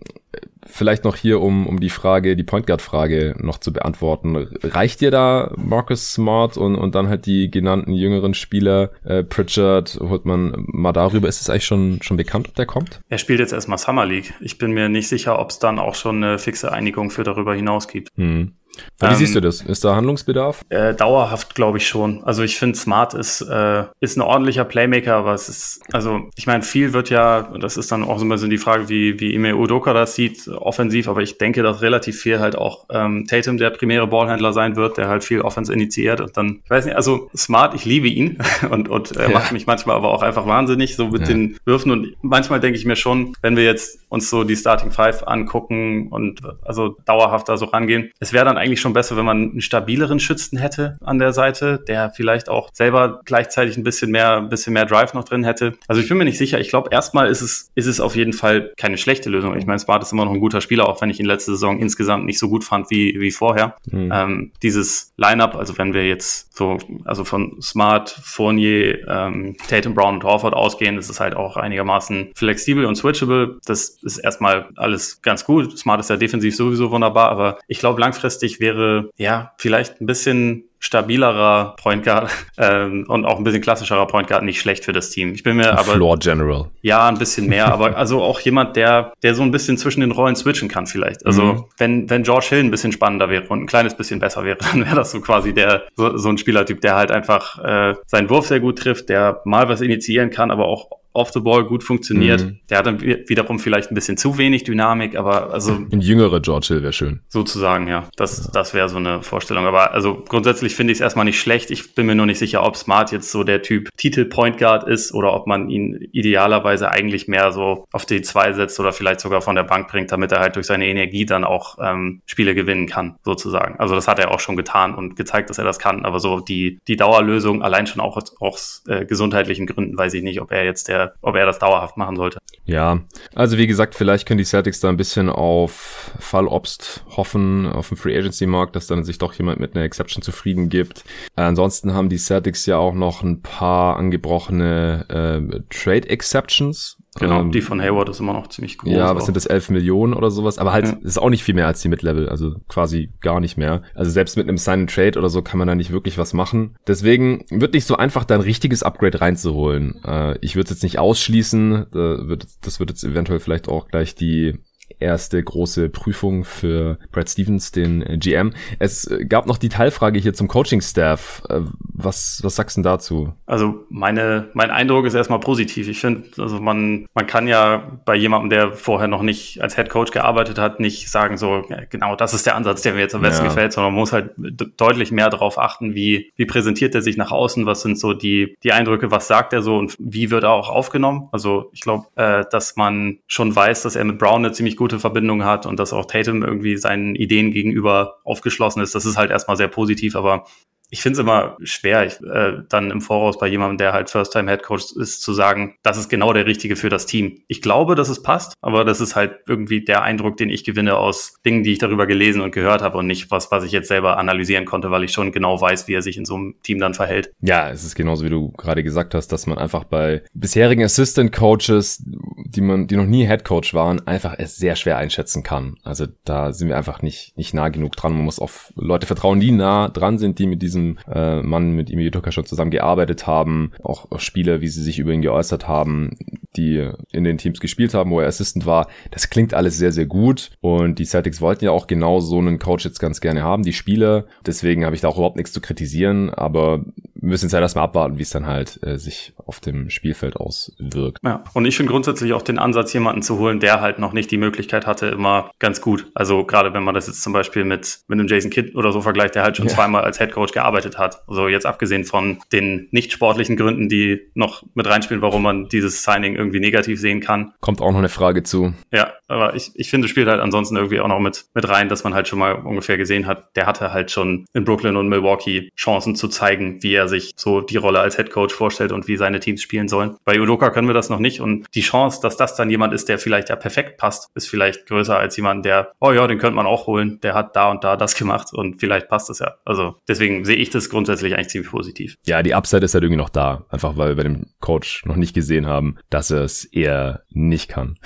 vielleicht noch hier, um, um die Frage, die Point Guard Frage noch zu beantworten. Reicht dir da Marcus Smart und, und dann halt die genannten jüngeren Spieler, äh, Pritchard, holt man mal darüber, ist es eigentlich schon, schon bekannt, ob der kommt?
Er spielt jetzt erstmal Summer League. Ich bin mir nicht sicher, ob es dann auch schon eine fixe Einigung für darüber hinaus gibt. Hm.
Wie ähm, siehst du das? Ist da Handlungsbedarf?
Äh, dauerhaft glaube ich schon. Also ich finde, Smart ist, äh, ist ein ordentlicher Playmaker, aber es ist, also ich meine, viel wird ja, das ist dann auch so ein bisschen die Frage, wie, wie Ime Udoka das sieht, offensiv, aber ich denke, dass relativ viel halt auch ähm, Tatum der primäre Ballhändler sein wird, der halt viel Offense initiiert und dann, ich weiß nicht, also Smart, ich liebe ihn und, und er ja. macht mich manchmal aber auch einfach wahnsinnig, so mit ja. den Würfen und manchmal denke ich mir schon, wenn wir jetzt uns so die Starting Five angucken und also dauerhaft da so rangehen, es wäre dann eigentlich schon besser, wenn man einen stabileren Schützen hätte an der Seite, der vielleicht auch selber gleichzeitig ein bisschen mehr, ein bisschen mehr Drive noch drin hätte. Also ich bin mir nicht sicher. Ich glaube, erstmal ist es, ist es auf jeden Fall keine schlechte Lösung. Ich meine, Smart ist immer noch ein guter Spieler, auch wenn ich ihn letzte Saison insgesamt nicht so gut fand wie, wie vorher. Mhm. Ähm, dieses Lineup, also wenn wir jetzt so, also von Smart, Fournier, ähm, Tatum Brown und Horford ausgehen, ist es halt auch einigermaßen flexibel und switchable. Das ist erstmal alles ganz gut. Smart ist ja defensiv sowieso wunderbar, aber ich glaube, langfristig wäre ja vielleicht ein bisschen stabilerer Point Guard ähm, und auch ein bisschen klassischerer Point Guard nicht schlecht für das Team. Ich bin mir aber
Floor General.
Ja, ein bisschen mehr, aber also auch jemand, der der so ein bisschen zwischen den Rollen switchen kann vielleicht. Also mhm. wenn wenn George Hill ein bisschen spannender wäre und ein kleines bisschen besser wäre, dann wäre das so quasi der so, so ein Spielertyp, der halt einfach äh, seinen Wurf sehr gut trifft, der mal was initiieren kann, aber auch off the ball gut funktioniert. Mhm. Der hat dann wiederum vielleicht ein bisschen zu wenig Dynamik, aber also.
Ein jüngerer George Hill wäre schön.
Sozusagen, ja. Das, ja. das wäre so eine Vorstellung. Aber also grundsätzlich finde ich es erstmal nicht schlecht. Ich bin mir nur nicht sicher, ob Smart jetzt so der Typ Titel Point Guard ist oder ob man ihn idealerweise eigentlich mehr so auf die zwei setzt oder vielleicht sogar von der Bank bringt, damit er halt durch seine Energie dann auch ähm, Spiele gewinnen kann, sozusagen. Also das hat er auch schon getan und gezeigt, dass er das kann. Aber so die, die Dauerlösung, allein schon auch aus äh, gesundheitlichen Gründen, weiß ich nicht, ob er jetzt der ob er das dauerhaft machen sollte.
Ja, also wie gesagt, vielleicht können die Celtics da ein bisschen auf Fallobst hoffen, auf dem Free Agency Markt, dass dann sich doch jemand mit einer Exception zufrieden gibt. Ansonsten haben die Celtics ja auch noch ein paar angebrochene äh, Trade Exceptions.
Genau, ähm, die von Hayward ist immer noch ziemlich groß.
Ja, was auch. sind das, 11 Millionen oder sowas? Aber halt, ja. ist auch nicht viel mehr als die Mid-Level, also quasi gar nicht mehr. Also selbst mit einem Sign and Trade oder so kann man da nicht wirklich was machen. Deswegen wird nicht so einfach, da ein richtiges Upgrade reinzuholen. Äh, ich würde es jetzt nicht ausschließen, da wird, das wird jetzt eventuell vielleicht auch gleich die erste große Prüfung für Brad Stevens, den äh, GM. Es gab noch die Teilfrage hier zum Coaching-Staff. Äh, was, was sagst du dazu?
Also meine, mein Eindruck ist erstmal positiv. Ich finde, also man, man kann ja bei jemandem, der vorher noch nicht als Head Coach gearbeitet hat, nicht sagen so, genau, das ist der Ansatz, der mir jetzt am besten ja. gefällt, sondern man muss halt deutlich mehr darauf achten, wie, wie präsentiert er sich nach außen, was sind so die, die Eindrücke, was sagt er so und wie wird er auch aufgenommen. Also ich glaube, äh, dass man schon weiß, dass er mit Brown eine ziemlich gute Verbindung hat und dass auch Tatum irgendwie seinen Ideen gegenüber aufgeschlossen ist. Das ist halt erstmal sehr positiv, aber ich finde es immer schwer, ich, äh, dann im Voraus bei jemandem, der halt First-Time-Head-Coach ist, zu sagen, das ist genau der Richtige für das Team. Ich glaube, dass es passt, aber das ist halt irgendwie der Eindruck, den ich gewinne aus Dingen, die ich darüber gelesen und gehört habe und nicht was, was ich jetzt selber analysieren konnte, weil ich schon genau weiß, wie er sich in so einem Team dann verhält.
Ja, es ist genauso, wie du gerade gesagt hast, dass man einfach bei bisherigen Assistant-Coaches, die man, die noch nie Head-Coach waren, einfach es sehr schwer einschätzen kann. Also da sind wir einfach nicht, nicht nah genug dran. Man muss auf Leute vertrauen, die nah dran sind, die mit diesem diesem äh, Mann mit Imi Yutoka schon zusammen gearbeitet haben, auch, auch Spieler, wie sie sich über ihn geäußert haben, die in den Teams gespielt haben, wo er Assistant war. Das klingt alles sehr, sehr gut. Und die Celtics wollten ja auch genau so einen Coach jetzt ganz gerne haben, die Spieler. Deswegen habe ich da auch überhaupt nichts zu kritisieren. Aber müssen jetzt halt erstmal abwarten, wie es dann halt äh, sich auf dem Spielfeld auswirkt.
Ja, und ich finde grundsätzlich auch den Ansatz, jemanden zu holen, der halt noch nicht die Möglichkeit hatte, immer ganz gut. Also gerade wenn man das jetzt zum Beispiel mit, mit einem Jason Kidd oder so vergleicht, der halt schon ja. zweimal als Head Coach gearbeitet hat. Also jetzt abgesehen von den nicht sportlichen Gründen, die noch mit reinspielen, warum man dieses Signing irgendwie negativ sehen kann.
Kommt auch noch eine Frage zu.
Ja, aber ich, ich finde, spielt halt ansonsten irgendwie auch noch mit, mit rein, dass man halt schon mal ungefähr gesehen hat, der hatte halt schon in Brooklyn und Milwaukee Chancen zu zeigen, wie er sich so die Rolle als Head Coach vorstellt und wie seine Teams spielen sollen. Bei Udoka können wir das noch nicht und die Chance, dass das dann jemand ist, der vielleicht ja perfekt passt, ist vielleicht größer als jemand, der, oh ja, den könnte man auch holen, der hat da und da das gemacht und vielleicht passt es ja. Also deswegen sehe ich das grundsätzlich eigentlich ziemlich positiv.
Ja, die Upside ist halt irgendwie noch da, einfach weil wir bei dem Coach noch nicht gesehen haben, dass er es eher nicht kann.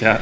ja.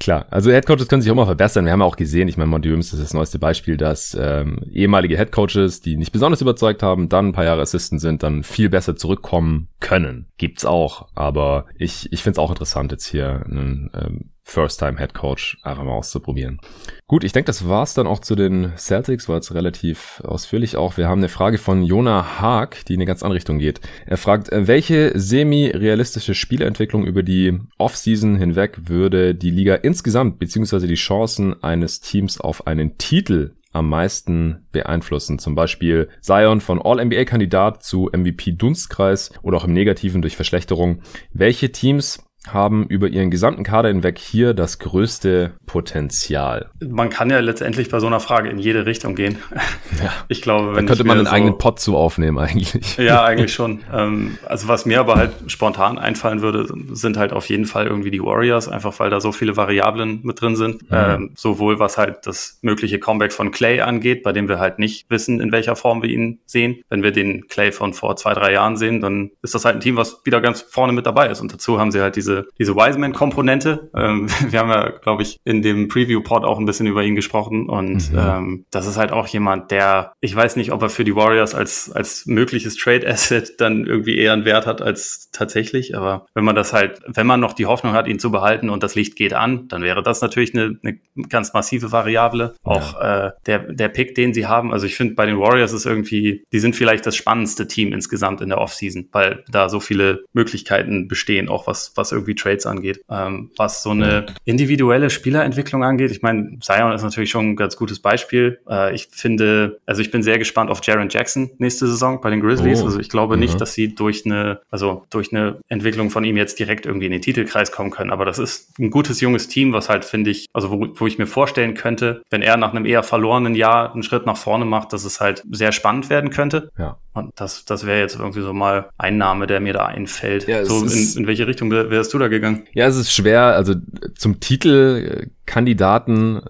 Klar, also Headcoaches können sich auch mal verbessern. Wir haben ja auch gesehen, ich meine, Monty Williams ist das neueste Beispiel, dass ähm, ehemalige Headcoaches, die nicht besonders überzeugt haben, dann ein paar Jahre Assistant sind, dann viel besser zurückkommen können. Gibt's auch, aber ich, ich finde es auch interessant, jetzt hier einen ähm, First-Time-Head Coach einfach mal auszuprobieren. Gut, ich denke, das war's dann auch zu den Celtics, war jetzt relativ ausführlich auch. Wir haben eine Frage von Jonah Haag, die in eine ganz andere Richtung geht. Er fragt, äh, welche semi-realistische Spielentwicklung über die Offseason hinweg würde die Liga insgesamt beziehungsweise die Chancen eines Teams auf einen Titel am meisten beeinflussen. Zum Beispiel Zion von All-NBA-Kandidat zu MVP-Dunstkreis oder auch im Negativen durch Verschlechterung. Welche Teams haben über ihren gesamten Kader hinweg hier das größte Potenzial.
Man kann ja letztendlich bei so einer Frage in jede Richtung gehen.
Ja. Ich glaube, wenn da könnte man einen so, eigenen Pot zu aufnehmen eigentlich.
Ja, eigentlich schon. Ähm, also was mir aber halt spontan einfallen würde, sind halt auf jeden Fall irgendwie die Warriors, einfach weil da so viele Variablen mit drin sind. Mhm. Ähm, sowohl was halt das mögliche Comeback von Clay angeht, bei dem wir halt nicht wissen, in welcher Form wir ihn sehen. Wenn wir den Clay von vor zwei, drei Jahren sehen, dann ist das halt ein Team, was wieder ganz vorne mit dabei ist. Und dazu haben sie halt diese diese, diese Wiseman-Komponente. Ähm, wir haben ja, glaube ich, in dem Preview-Pod auch ein bisschen über ihn gesprochen und mhm. ähm, das ist halt auch jemand, der, ich weiß nicht, ob er für die Warriors als, als mögliches Trade-Asset dann irgendwie eher einen Wert hat als tatsächlich, aber wenn man das halt, wenn man noch die Hoffnung hat, ihn zu behalten und das Licht geht an, dann wäre das natürlich eine, eine ganz massive Variable. Auch ja. äh, der, der Pick, den sie haben, also ich finde, bei den Warriors ist irgendwie, die sind vielleicht das spannendste Team insgesamt in der Offseason, weil da so viele Möglichkeiten bestehen, auch was, was irgendwie Trades angeht. Ähm, was so eine individuelle Spielerentwicklung angeht, ich meine, Zion ist natürlich schon ein ganz gutes Beispiel. Äh, ich finde, also ich bin sehr gespannt auf Jaron Jackson nächste Saison bei den Grizzlies. Oh. Also ich glaube mhm. nicht, dass sie durch eine, also durch eine Entwicklung von ihm jetzt direkt irgendwie in den Titelkreis kommen können. Aber das ist ein gutes junges Team, was halt, finde ich, also wo, wo ich mir vorstellen könnte, wenn er nach einem eher verlorenen Jahr einen Schritt nach vorne macht, dass es halt sehr spannend werden könnte.
Ja.
Und das, das wäre jetzt irgendwie so mal ein Name, der mir da einfällt. Ja, so in, in welche Richtung wärst du da gegangen?
Ja, es ist schwer. Also zum Titelkandidaten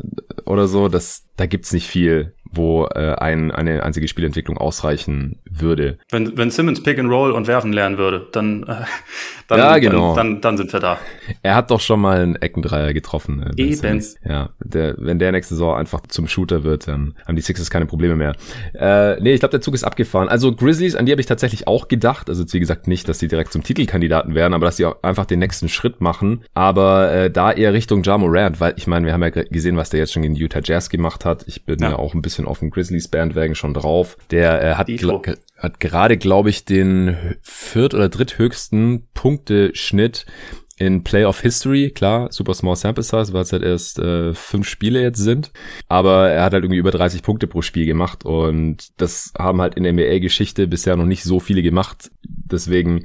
oder so, das, da gibt's nicht viel wo äh, ein, eine einzige Spielentwicklung ausreichen würde.
Wenn, wenn Simmons Pick and Roll und werfen lernen würde, dann, äh, dann,
ja, genau.
dann, dann, dann sind wir da.
Er hat doch schon mal einen Eckendreier getroffen.
Äh, Eben.
Simmons. Ja, der, wenn der nächste Saison einfach zum Shooter wird, dann haben die Sixers keine Probleme mehr. Äh, nee, ich glaube, der Zug ist abgefahren. Also Grizzlies, an die habe ich tatsächlich auch gedacht. Also wie gesagt nicht, dass die direkt zum Titelkandidaten werden, aber dass sie auch einfach den nächsten Schritt machen. Aber äh, da eher Richtung Ja Morant, weil ich meine, wir haben ja gesehen, was der jetzt schon gegen die Utah Jazz gemacht hat. Ich bin ja, ja auch ein bisschen bisschen auf dem Grizzlies Bandwagon schon drauf. Der äh, hat, hat gerade, glaube ich, den viert- oder dritthöchsten Punkteschnitt in Playoff History, klar, super small sample size, weil es halt erst äh, fünf Spiele jetzt sind, aber er hat halt irgendwie über 30 Punkte pro Spiel gemacht und das haben halt in der NBA-Geschichte bisher noch nicht so viele gemacht. Deswegen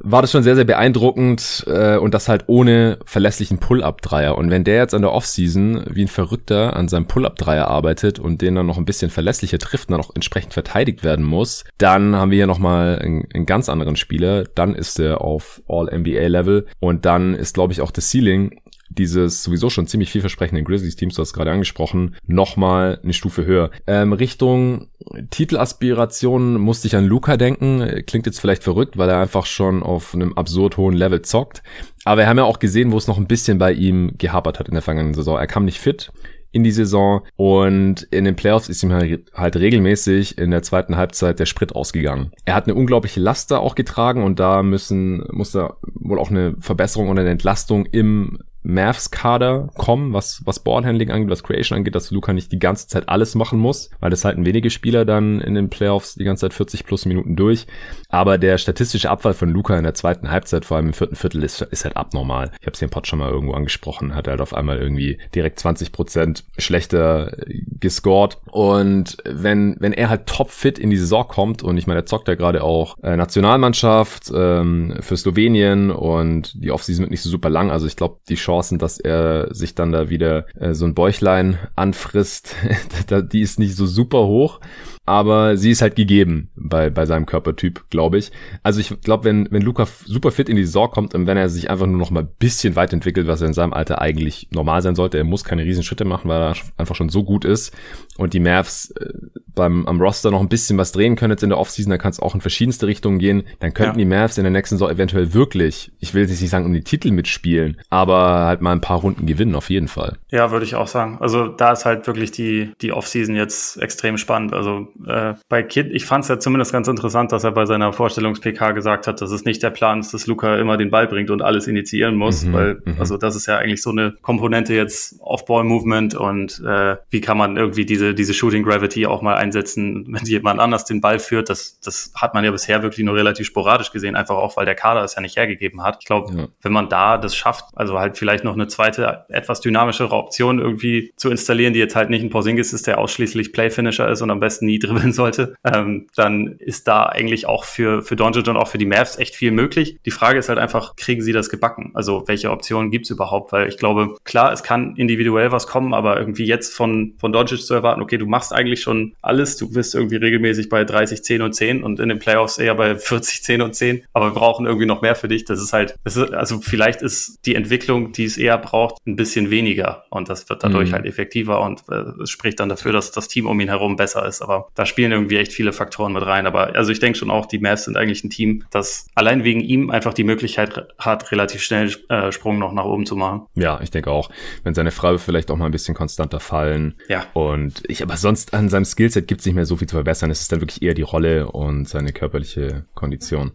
war das schon sehr, sehr beeindruckend äh, und das halt ohne verlässlichen Pull-Up-Dreier. Und wenn der jetzt an der Offseason wie ein Verrückter an seinem Pull-Up-Dreier arbeitet und den dann noch ein bisschen verlässlicher trifft und dann auch entsprechend verteidigt werden muss, dann haben wir hier nochmal einen, einen ganz anderen Spieler. Dann ist er auf All-NBA-Level und dann dann ist, glaube ich, auch das Ceiling dieses sowieso schon ziemlich vielversprechenden Grizzlies-Teams, du hast gerade angesprochen, nochmal eine Stufe höher. Ähm, Richtung Titelaspirationen musste ich an Luca denken. Klingt jetzt vielleicht verrückt, weil er einfach schon auf einem absurd hohen Level zockt. Aber wir haben ja auch gesehen, wo es noch ein bisschen bei ihm gehapert hat in der vergangenen Saison. Er kam nicht fit in die Saison und in den Playoffs ist ihm halt, halt regelmäßig in der zweiten Halbzeit der Sprit ausgegangen. Er hat eine unglaubliche Last da auch getragen und da müssen, muss da wohl auch eine Verbesserung und eine Entlastung im Mavs Kader kommen, was, was Ballhandling angeht, was Creation angeht, dass Luca nicht die ganze Zeit alles machen muss, weil das halten wenige Spieler dann in den Playoffs die ganze Zeit 40 plus Minuten durch. Aber der statistische Abfall von Luca in der zweiten Halbzeit, vor allem im vierten Viertel, ist, ist halt abnormal. Ich habe es hier im Pod schon mal irgendwo angesprochen, hat halt auf einmal irgendwie direkt 20 Prozent schlechter gescored. Und wenn, wenn er halt topfit in die Saison kommt, und ich meine, er zockt ja gerade auch äh, Nationalmannschaft ähm, für Slowenien und die Offseason wird nicht so super lang, also ich glaube, die Chance Chancen, dass er sich dann da wieder äh, so ein Bäuchlein anfrisst, die ist nicht so super hoch aber sie ist halt gegeben bei, bei seinem Körpertyp, glaube ich. Also ich glaube, wenn, wenn Luca super fit in die Saison kommt und wenn er sich einfach nur noch mal ein bisschen weit entwickelt, was er in seinem Alter eigentlich normal sein sollte, er muss keine riesen Schritte machen, weil er einfach schon so gut ist und die Mavs äh, beim am Roster noch ein bisschen was drehen können jetzt in der Offseason, dann kann es auch in verschiedenste Richtungen gehen, dann könnten ja. die Mavs in der nächsten Saison eventuell wirklich, ich will jetzt nicht sagen um die Titel mitspielen, aber halt mal ein paar Runden gewinnen auf jeden Fall.
Ja, würde ich auch sagen. Also da ist halt wirklich die die Offseason jetzt extrem spannend. Also äh, bei Kid, ich fand es ja zumindest ganz interessant, dass er bei seiner Vorstellungs-PK gesagt hat, dass es nicht der Plan ist, dass Luca immer den Ball bringt und alles initiieren muss, mhm, weil, mhm. also das ist ja eigentlich so eine Komponente jetzt Off-Ball-Movement und äh, wie kann man irgendwie diese, diese Shooting Gravity auch mal einsetzen, wenn jemand anders den Ball führt. Das, das hat man ja bisher wirklich nur relativ sporadisch gesehen, einfach auch, weil der Kader es ja nicht hergegeben hat. Ich glaube, ja. wenn man da das schafft, also halt vielleicht noch eine zweite, etwas dynamischere Option irgendwie zu installieren, die jetzt halt nicht ein Porzingis ist, der ausschließlich Play-Finisher ist und am besten nie dribbeln soll, sollte, ähm, dann ist da eigentlich auch für, für Doncic und auch für die Mavs echt viel möglich. Die Frage ist halt einfach, kriegen sie das gebacken? Also welche Optionen gibt's überhaupt? Weil ich glaube, klar, es kann individuell was kommen, aber irgendwie jetzt von, von Doncic zu erwarten, okay, du machst eigentlich schon alles, du bist irgendwie regelmäßig bei 30, 10 und 10 und in den Playoffs eher bei 40, 10 und 10, aber wir brauchen irgendwie noch mehr für dich. Das ist halt, das ist, also vielleicht ist die Entwicklung, die es eher braucht, ein bisschen weniger und das wird dadurch mhm. halt effektiver und äh, es spricht dann dafür, dass das Team um ihn herum besser ist. Aber da spielen irgendwie echt viele Faktoren mit rein. Aber also ich denke schon auch, die Mavs sind eigentlich ein Team, das allein wegen ihm einfach die Möglichkeit hat, relativ schnell äh, Sprung noch nach oben zu machen.
Ja, ich denke auch. Wenn seine Freiwürfe vielleicht auch mal ein bisschen konstanter fallen.
Ja.
Und ich, aber sonst an seinem Skillset gibt es nicht mehr so viel zu verbessern. Es ist dann wirklich eher die Rolle und seine körperliche Kondition.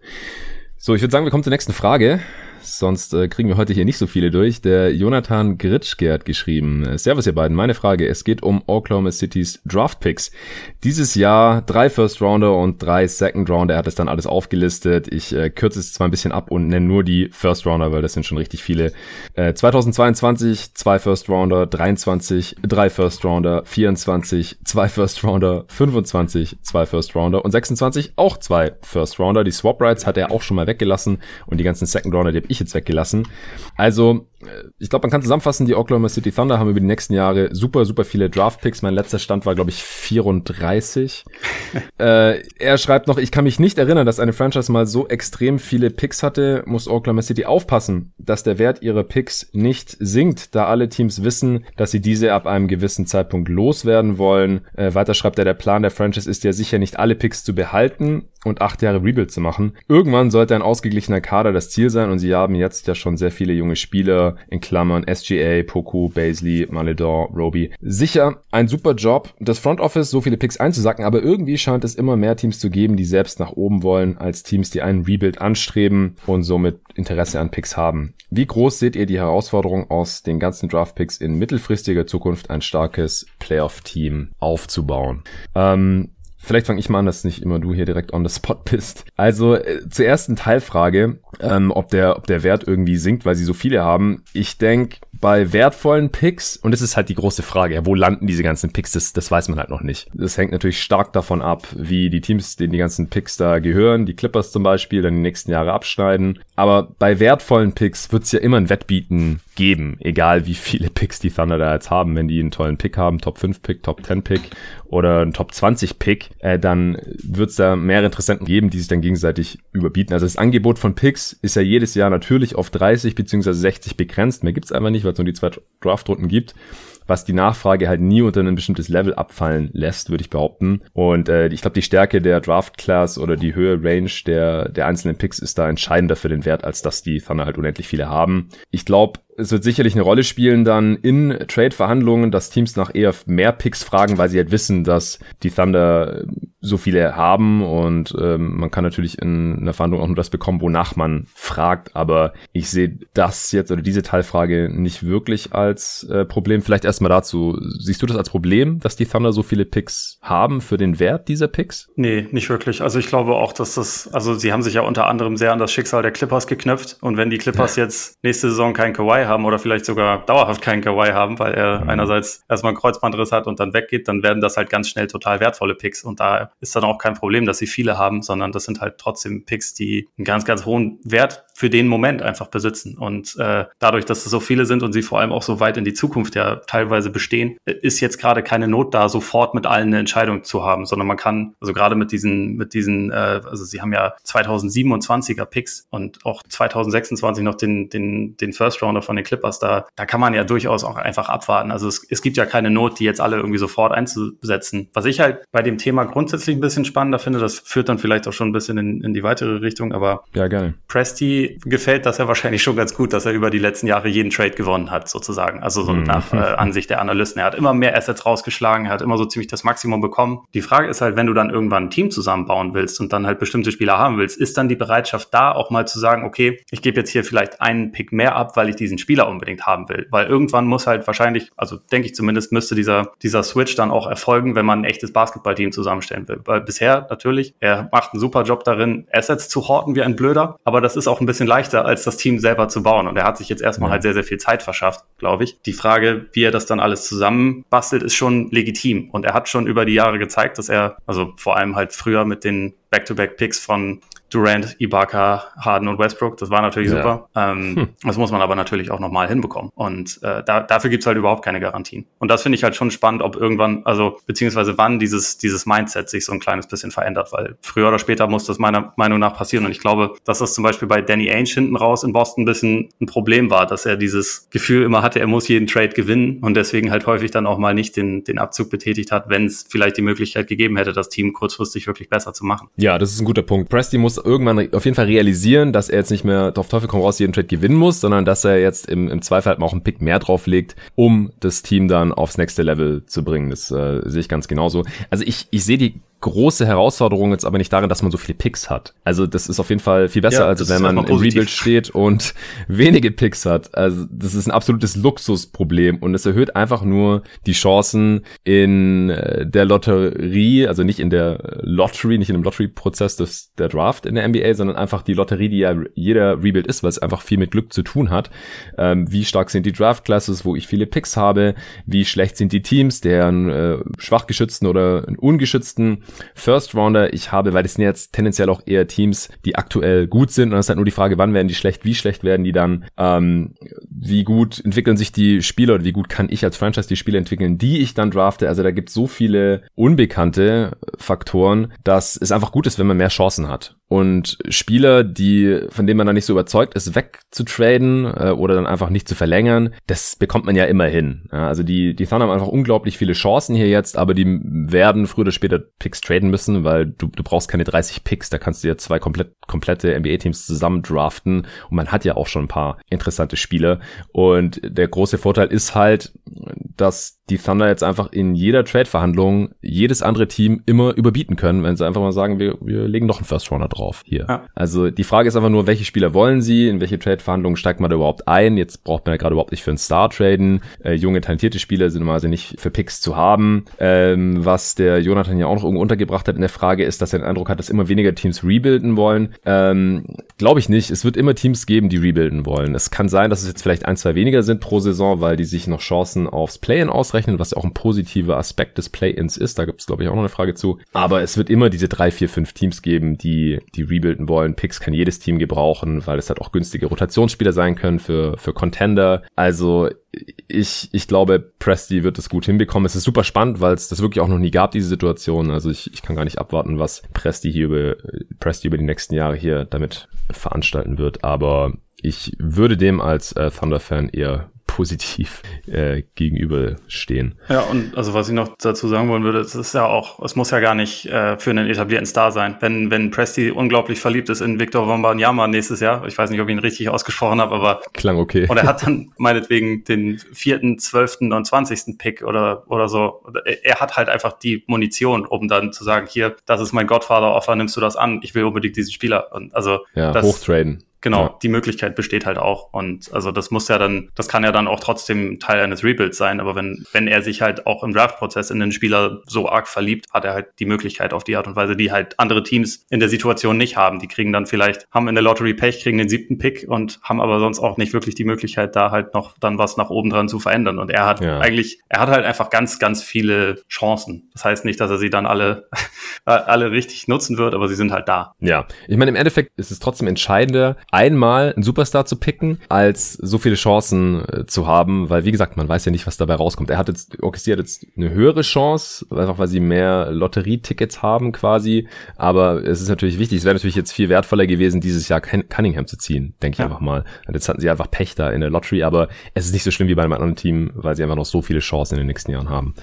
So, ich würde sagen, wir kommen zur nächsten Frage. Sonst äh, kriegen wir heute hier nicht so viele durch. Der Jonathan Gritschke hat geschrieben. Äh, Servus ihr beiden. Meine Frage. Es geht um Oklahoma City's Draft Picks. Dieses Jahr drei First Rounder und drei Second Rounder. Er hat das dann alles aufgelistet. Ich äh, kürze es zwar ein bisschen ab und nenne nur die First Rounder, weil das sind schon richtig viele. Äh, 2022 zwei First Rounder, 23 drei First Rounder, 24 zwei First Rounder, 25 zwei First Rounder und 26 auch zwei First Rounder. Die Swap Rights hat er auch schon mal weggelassen und die ganzen Second Rounder, die habe ich jetzt weggelassen. Also, ich glaube, man kann zusammenfassen, die Oklahoma City Thunder haben über die nächsten Jahre super, super viele Draft-Picks. Mein letzter Stand war, glaube ich, 34. äh, er schreibt noch, ich kann mich nicht erinnern, dass eine Franchise mal so extrem viele Picks hatte. Muss Oklahoma City aufpassen, dass der Wert ihrer Picks nicht sinkt, da alle Teams wissen, dass sie diese ab einem gewissen Zeitpunkt loswerden wollen. Äh, weiter schreibt er, der Plan der Franchise ist ja sicher nicht alle Picks zu behalten und acht Jahre Rebuild zu machen. Irgendwann sollte ein ausgeglichener Kader das Ziel sein und sie haben jetzt ja schon sehr viele junge In Klammern SGA, Poku, Baisley, Maledon, Roby. Sicher ein super Job, das Front Office so viele Picks einzusacken, aber irgendwie scheint es immer mehr Teams zu geben, die selbst nach oben wollen, als Teams, die einen Rebuild anstreben und somit Interesse an Picks haben. Wie groß seht ihr die Herausforderung aus den ganzen Draft Picks in mittelfristiger Zukunft ein starkes Playoff-Team aufzubauen? Ähm, Vielleicht fange ich mal an, dass nicht immer du hier direkt on the spot bist. Also äh, zur ersten Teilfrage, ähm, ob, der, ob der Wert irgendwie sinkt, weil sie so viele haben. Ich denke, bei wertvollen Picks, und das ist halt die große Frage, ja, wo landen diese ganzen Picks, das, das weiß man halt noch nicht. Das hängt natürlich stark davon ab, wie die Teams, denen die ganzen Picks da gehören, die Clippers zum Beispiel, dann die nächsten Jahre abschneiden. Aber bei wertvollen Picks wird es ja immer ein Wettbieten geben, egal wie viele Picks die Thunder da jetzt haben. Wenn die einen tollen Pick haben, Top 5 Pick, Top 10 Pick oder einen Top 20 Pick, äh, dann wird es da mehrere Interessenten geben, die sich dann gegenseitig überbieten. Also das Angebot von Picks ist ja jedes Jahr natürlich auf 30 beziehungsweise 60 begrenzt. Mehr gibt's einfach nicht, weil die zwei Draftrunden gibt was die Nachfrage halt nie unter ein bestimmtes Level abfallen lässt, würde ich behaupten. Und äh, ich glaube, die Stärke der Draft Class oder die Höhe Range der, der einzelnen Picks ist da entscheidender für den Wert, als dass die Thunder halt unendlich viele haben. Ich glaube, es wird sicherlich eine Rolle spielen dann in Trade-Verhandlungen, dass Teams nach eher mehr Picks fragen, weil sie halt wissen, dass die Thunder so viele haben und ähm, man kann natürlich in einer Verhandlung auch nur das bekommen, wonach man fragt, aber ich sehe das jetzt oder diese Teilfrage nicht wirklich als äh, Problem. Vielleicht erstmal dazu, siehst du das als Problem, dass die Thunder so viele Picks haben für den Wert dieser Picks?
Nee, nicht wirklich. Also ich glaube auch, dass das, also sie haben sich ja unter anderem sehr an das Schicksal der Clippers geknüpft und wenn die Clippers jetzt nächste Saison keinen Kawhi haben oder vielleicht sogar dauerhaft keinen Kawhi haben, weil er mhm. einerseits erstmal einen Kreuzbandriss hat und dann weggeht, dann werden das halt ganz schnell total wertvolle Picks und da ist dann auch kein Problem, dass sie viele haben, sondern das sind halt trotzdem Picks, die einen ganz, ganz hohen Wert für den Moment einfach besitzen. Und äh, dadurch, dass es so viele sind und sie vor allem auch so weit in die Zukunft ja teilweise bestehen, ist jetzt gerade keine Not da, sofort mit allen eine Entscheidung zu haben, sondern man kann, also gerade mit diesen, mit diesen, äh, also sie haben ja 2027er Picks und auch 2026 noch den, den, den First Rounder von den Clippers, da, da kann man ja durchaus auch einfach abwarten. Also es, es gibt ja keine Not, die jetzt alle irgendwie sofort einzusetzen. Was ich halt bei dem Thema grundsätzlich ein bisschen spannender finde, das führt dann vielleicht auch schon ein bisschen in, in die weitere Richtung, aber
ja, gerne.
Presti gefällt das ja wahrscheinlich schon ganz gut, dass er über die letzten Jahre jeden Trade gewonnen hat, sozusagen. Also so mhm. nach äh, Ansicht der Analysten. Er hat immer mehr Assets rausgeschlagen, er hat immer so ziemlich das Maximum bekommen. Die Frage ist halt, wenn du dann irgendwann ein Team zusammenbauen willst und dann halt bestimmte Spieler haben willst, ist dann die Bereitschaft da, auch mal zu sagen, okay, ich gebe jetzt hier vielleicht einen Pick mehr ab, weil ich diesen Spieler unbedingt haben will. Weil irgendwann muss halt wahrscheinlich, also denke ich zumindest, müsste dieser, dieser Switch dann auch erfolgen, wenn man ein echtes Basketballteam zusammenstellen will. Weil bisher natürlich, er macht einen super Job darin, Assets zu horten wie ein Blöder, aber das ist auch ein bisschen leichter, als das Team selber zu bauen. Und er hat sich jetzt erstmal ja. halt sehr, sehr viel Zeit verschafft, glaube ich. Die Frage, wie er das dann alles zusammenbastelt, ist schon legitim. Und er hat schon über die Jahre gezeigt, dass er, also vor allem halt früher mit den Back-to-Back-Picks von Durant, Ibaka, Harden und Westbrook. Das war natürlich ja. super. Ähm, hm. Das muss man aber natürlich auch nochmal hinbekommen. Und äh, da, dafür gibt's halt überhaupt keine Garantien. Und das finde ich halt schon spannend, ob irgendwann, also beziehungsweise wann dieses, dieses Mindset sich so ein kleines bisschen verändert, weil früher oder später muss das meiner Meinung nach passieren. Und ich glaube, dass das zum Beispiel bei Danny Ainge hinten raus in Boston ein bisschen ein Problem war, dass er dieses Gefühl immer hatte, er muss jeden Trade gewinnen und deswegen halt häufig dann auch mal nicht den, den Abzug betätigt hat, wenn es vielleicht die Möglichkeit gegeben hätte, das Team kurzfristig wirklich besser zu machen.
Ja, das ist ein guter Punkt. Presti muss irgendwann auf jeden Fall realisieren, dass er jetzt nicht mehr auf Teufel komm raus jeden Trade gewinnen muss, sondern dass er jetzt im, im Zweifel halt mal auch einen Pick mehr drauflegt, um das Team dann aufs nächste Level zu bringen. Das äh, sehe ich ganz genauso. Also ich, ich sehe die große Herausforderung jetzt aber nicht darin, dass man so viele Picks hat. Also das ist auf jeden Fall viel besser, ja, als wenn man im Rebuild steht und wenige Picks hat. Also das ist ein absolutes Luxusproblem und es erhöht einfach nur die Chancen in äh, der Lotterie, also nicht in der Lottery, nicht in dem Lottery-Prozess des der Draft in der NBA, sondern einfach die Lotterie, die ja jeder Rebuild ist, weil es einfach viel mit Glück zu tun hat. Ähm, wie stark sind die Draft-Classes, wo ich viele Picks habe, wie schlecht sind die Teams, deren äh, schwach geschützten oder ungeschützten First Rounder ich habe, weil das sind jetzt tendenziell auch eher Teams, die aktuell gut sind. Und es ist halt nur die Frage, wann werden die schlecht, wie schlecht werden die dann, ähm, wie gut entwickeln sich die Spieler oder wie gut kann ich als Franchise die Spieler entwickeln, die ich dann drafte. Also da gibt es so viele unbekannte Faktoren, dass es einfach gut ist, wenn man mehr Chancen hat. Und Spieler, die, von denen man dann nicht so überzeugt ist, wegzutraden äh, oder dann einfach nicht zu verlängern, das bekommt man ja immer hin. Ja, also die, die Thunder haben einfach unglaublich viele Chancen hier jetzt, aber die werden früher oder später Picks traden müssen, weil du, du brauchst keine 30 Picks, da kannst du ja zwei komplett, komplette NBA-Teams zusammen draften und man hat ja auch schon ein paar interessante Spieler. Und der große Vorteil ist halt, dass die Thunder jetzt einfach in jeder Trade-Verhandlung jedes andere Team immer überbieten können, wenn sie einfach mal sagen, wir, wir legen noch einen First-Runner drauf hier. Ja. Also die Frage ist einfach nur, welche Spieler wollen sie, in welche Trade-Verhandlungen steigt man da überhaupt ein? Jetzt braucht man ja gerade überhaupt nicht für einen Star traden. Äh, junge, talentierte Spieler sind normalerweise nicht für Picks zu haben. Ähm, was der Jonathan ja auch noch irgendwo untergebracht hat in der Frage ist, dass er den Eindruck hat, dass immer weniger Teams rebuilden wollen. Ähm, Glaube ich nicht. Es wird immer Teams geben, die rebuilden wollen. Es kann sein, dass es jetzt vielleicht ein, zwei weniger sind pro Saison, weil die sich noch Chancen aufs Play-In ausrechnen, was ja auch ein positiver Aspekt des Play-Ins ist. Da gibt es, glaube ich, auch noch eine Frage zu. Aber es wird immer diese drei, vier, fünf Teams geben, die, die rebuilden wollen. Picks kann jedes Team gebrauchen, weil es halt auch günstige Rotationsspieler sein können für, für Contender. Also ich, ich glaube, Presti wird es gut hinbekommen. Es ist super spannend, weil es das wirklich auch noch nie gab, diese Situation. Also ich, ich kann gar nicht abwarten, was Presti hier über, Presti über die nächsten Jahre hier damit veranstalten wird. Aber ich würde dem als äh, Thunder-Fan eher positiv äh, gegenüberstehen.
Ja, und also was ich noch dazu sagen wollen würde, es ist ja auch, es muss ja gar nicht äh, für einen etablierten Star sein. Wenn, wenn Presti unglaublich verliebt ist in Victor Wembanyama nächstes Jahr, ich weiß nicht, ob ich ihn richtig ausgesprochen habe, aber
klang okay.
Und er hat dann meinetwegen den vierten, zwölften und zwanzigsten Pick oder, oder so. Er hat halt einfach die Munition, um dann zu sagen, hier, das ist mein Godfather-Offer, nimmst du das an? Ich will unbedingt diesen Spieler. Und also
ja,
das,
hochtraden.
Genau,
Ja.
die Möglichkeit besteht halt auch. Und also das muss ja dann, das kann ja dann auch trotzdem Teil eines Rebuilds sein. Aber wenn, wenn er sich halt auch im Draft-Prozess in den Spieler so arg verliebt, hat er halt die Möglichkeit auf die Art und Weise, die halt andere Teams in der Situation nicht haben. Die kriegen dann vielleicht, haben in der Lottery Pech, kriegen den siebten Pick und haben aber sonst auch nicht wirklich die Möglichkeit, da halt noch dann was nach oben dran zu verändern. Und er hat
Ja.
eigentlich, er hat halt einfach ganz, ganz viele Chancen. Das heißt nicht, dass er sie dann alle, alle richtig nutzen wird, aber sie sind halt da.
Ja, ich meine, im Endeffekt ist es trotzdem entscheidender, einmal einen Superstar zu picken, als so viele Chancen äh, zu haben, weil wie gesagt, man weiß ja nicht, was dabei rauskommt. Er hat jetzt, OKC hat jetzt eine höhere Chance, einfach weil sie mehr Lotterietickets haben quasi, aber es ist natürlich wichtig, es wäre natürlich jetzt viel wertvoller gewesen, dieses Jahr Cun- Cunningham zu ziehen, denke ich
Ja.
einfach mal. Und jetzt hatten sie einfach Pech da in der Lottery, aber es ist nicht so schlimm wie bei einem anderen Team, weil sie einfach noch so viele Chancen in den nächsten Jahren haben.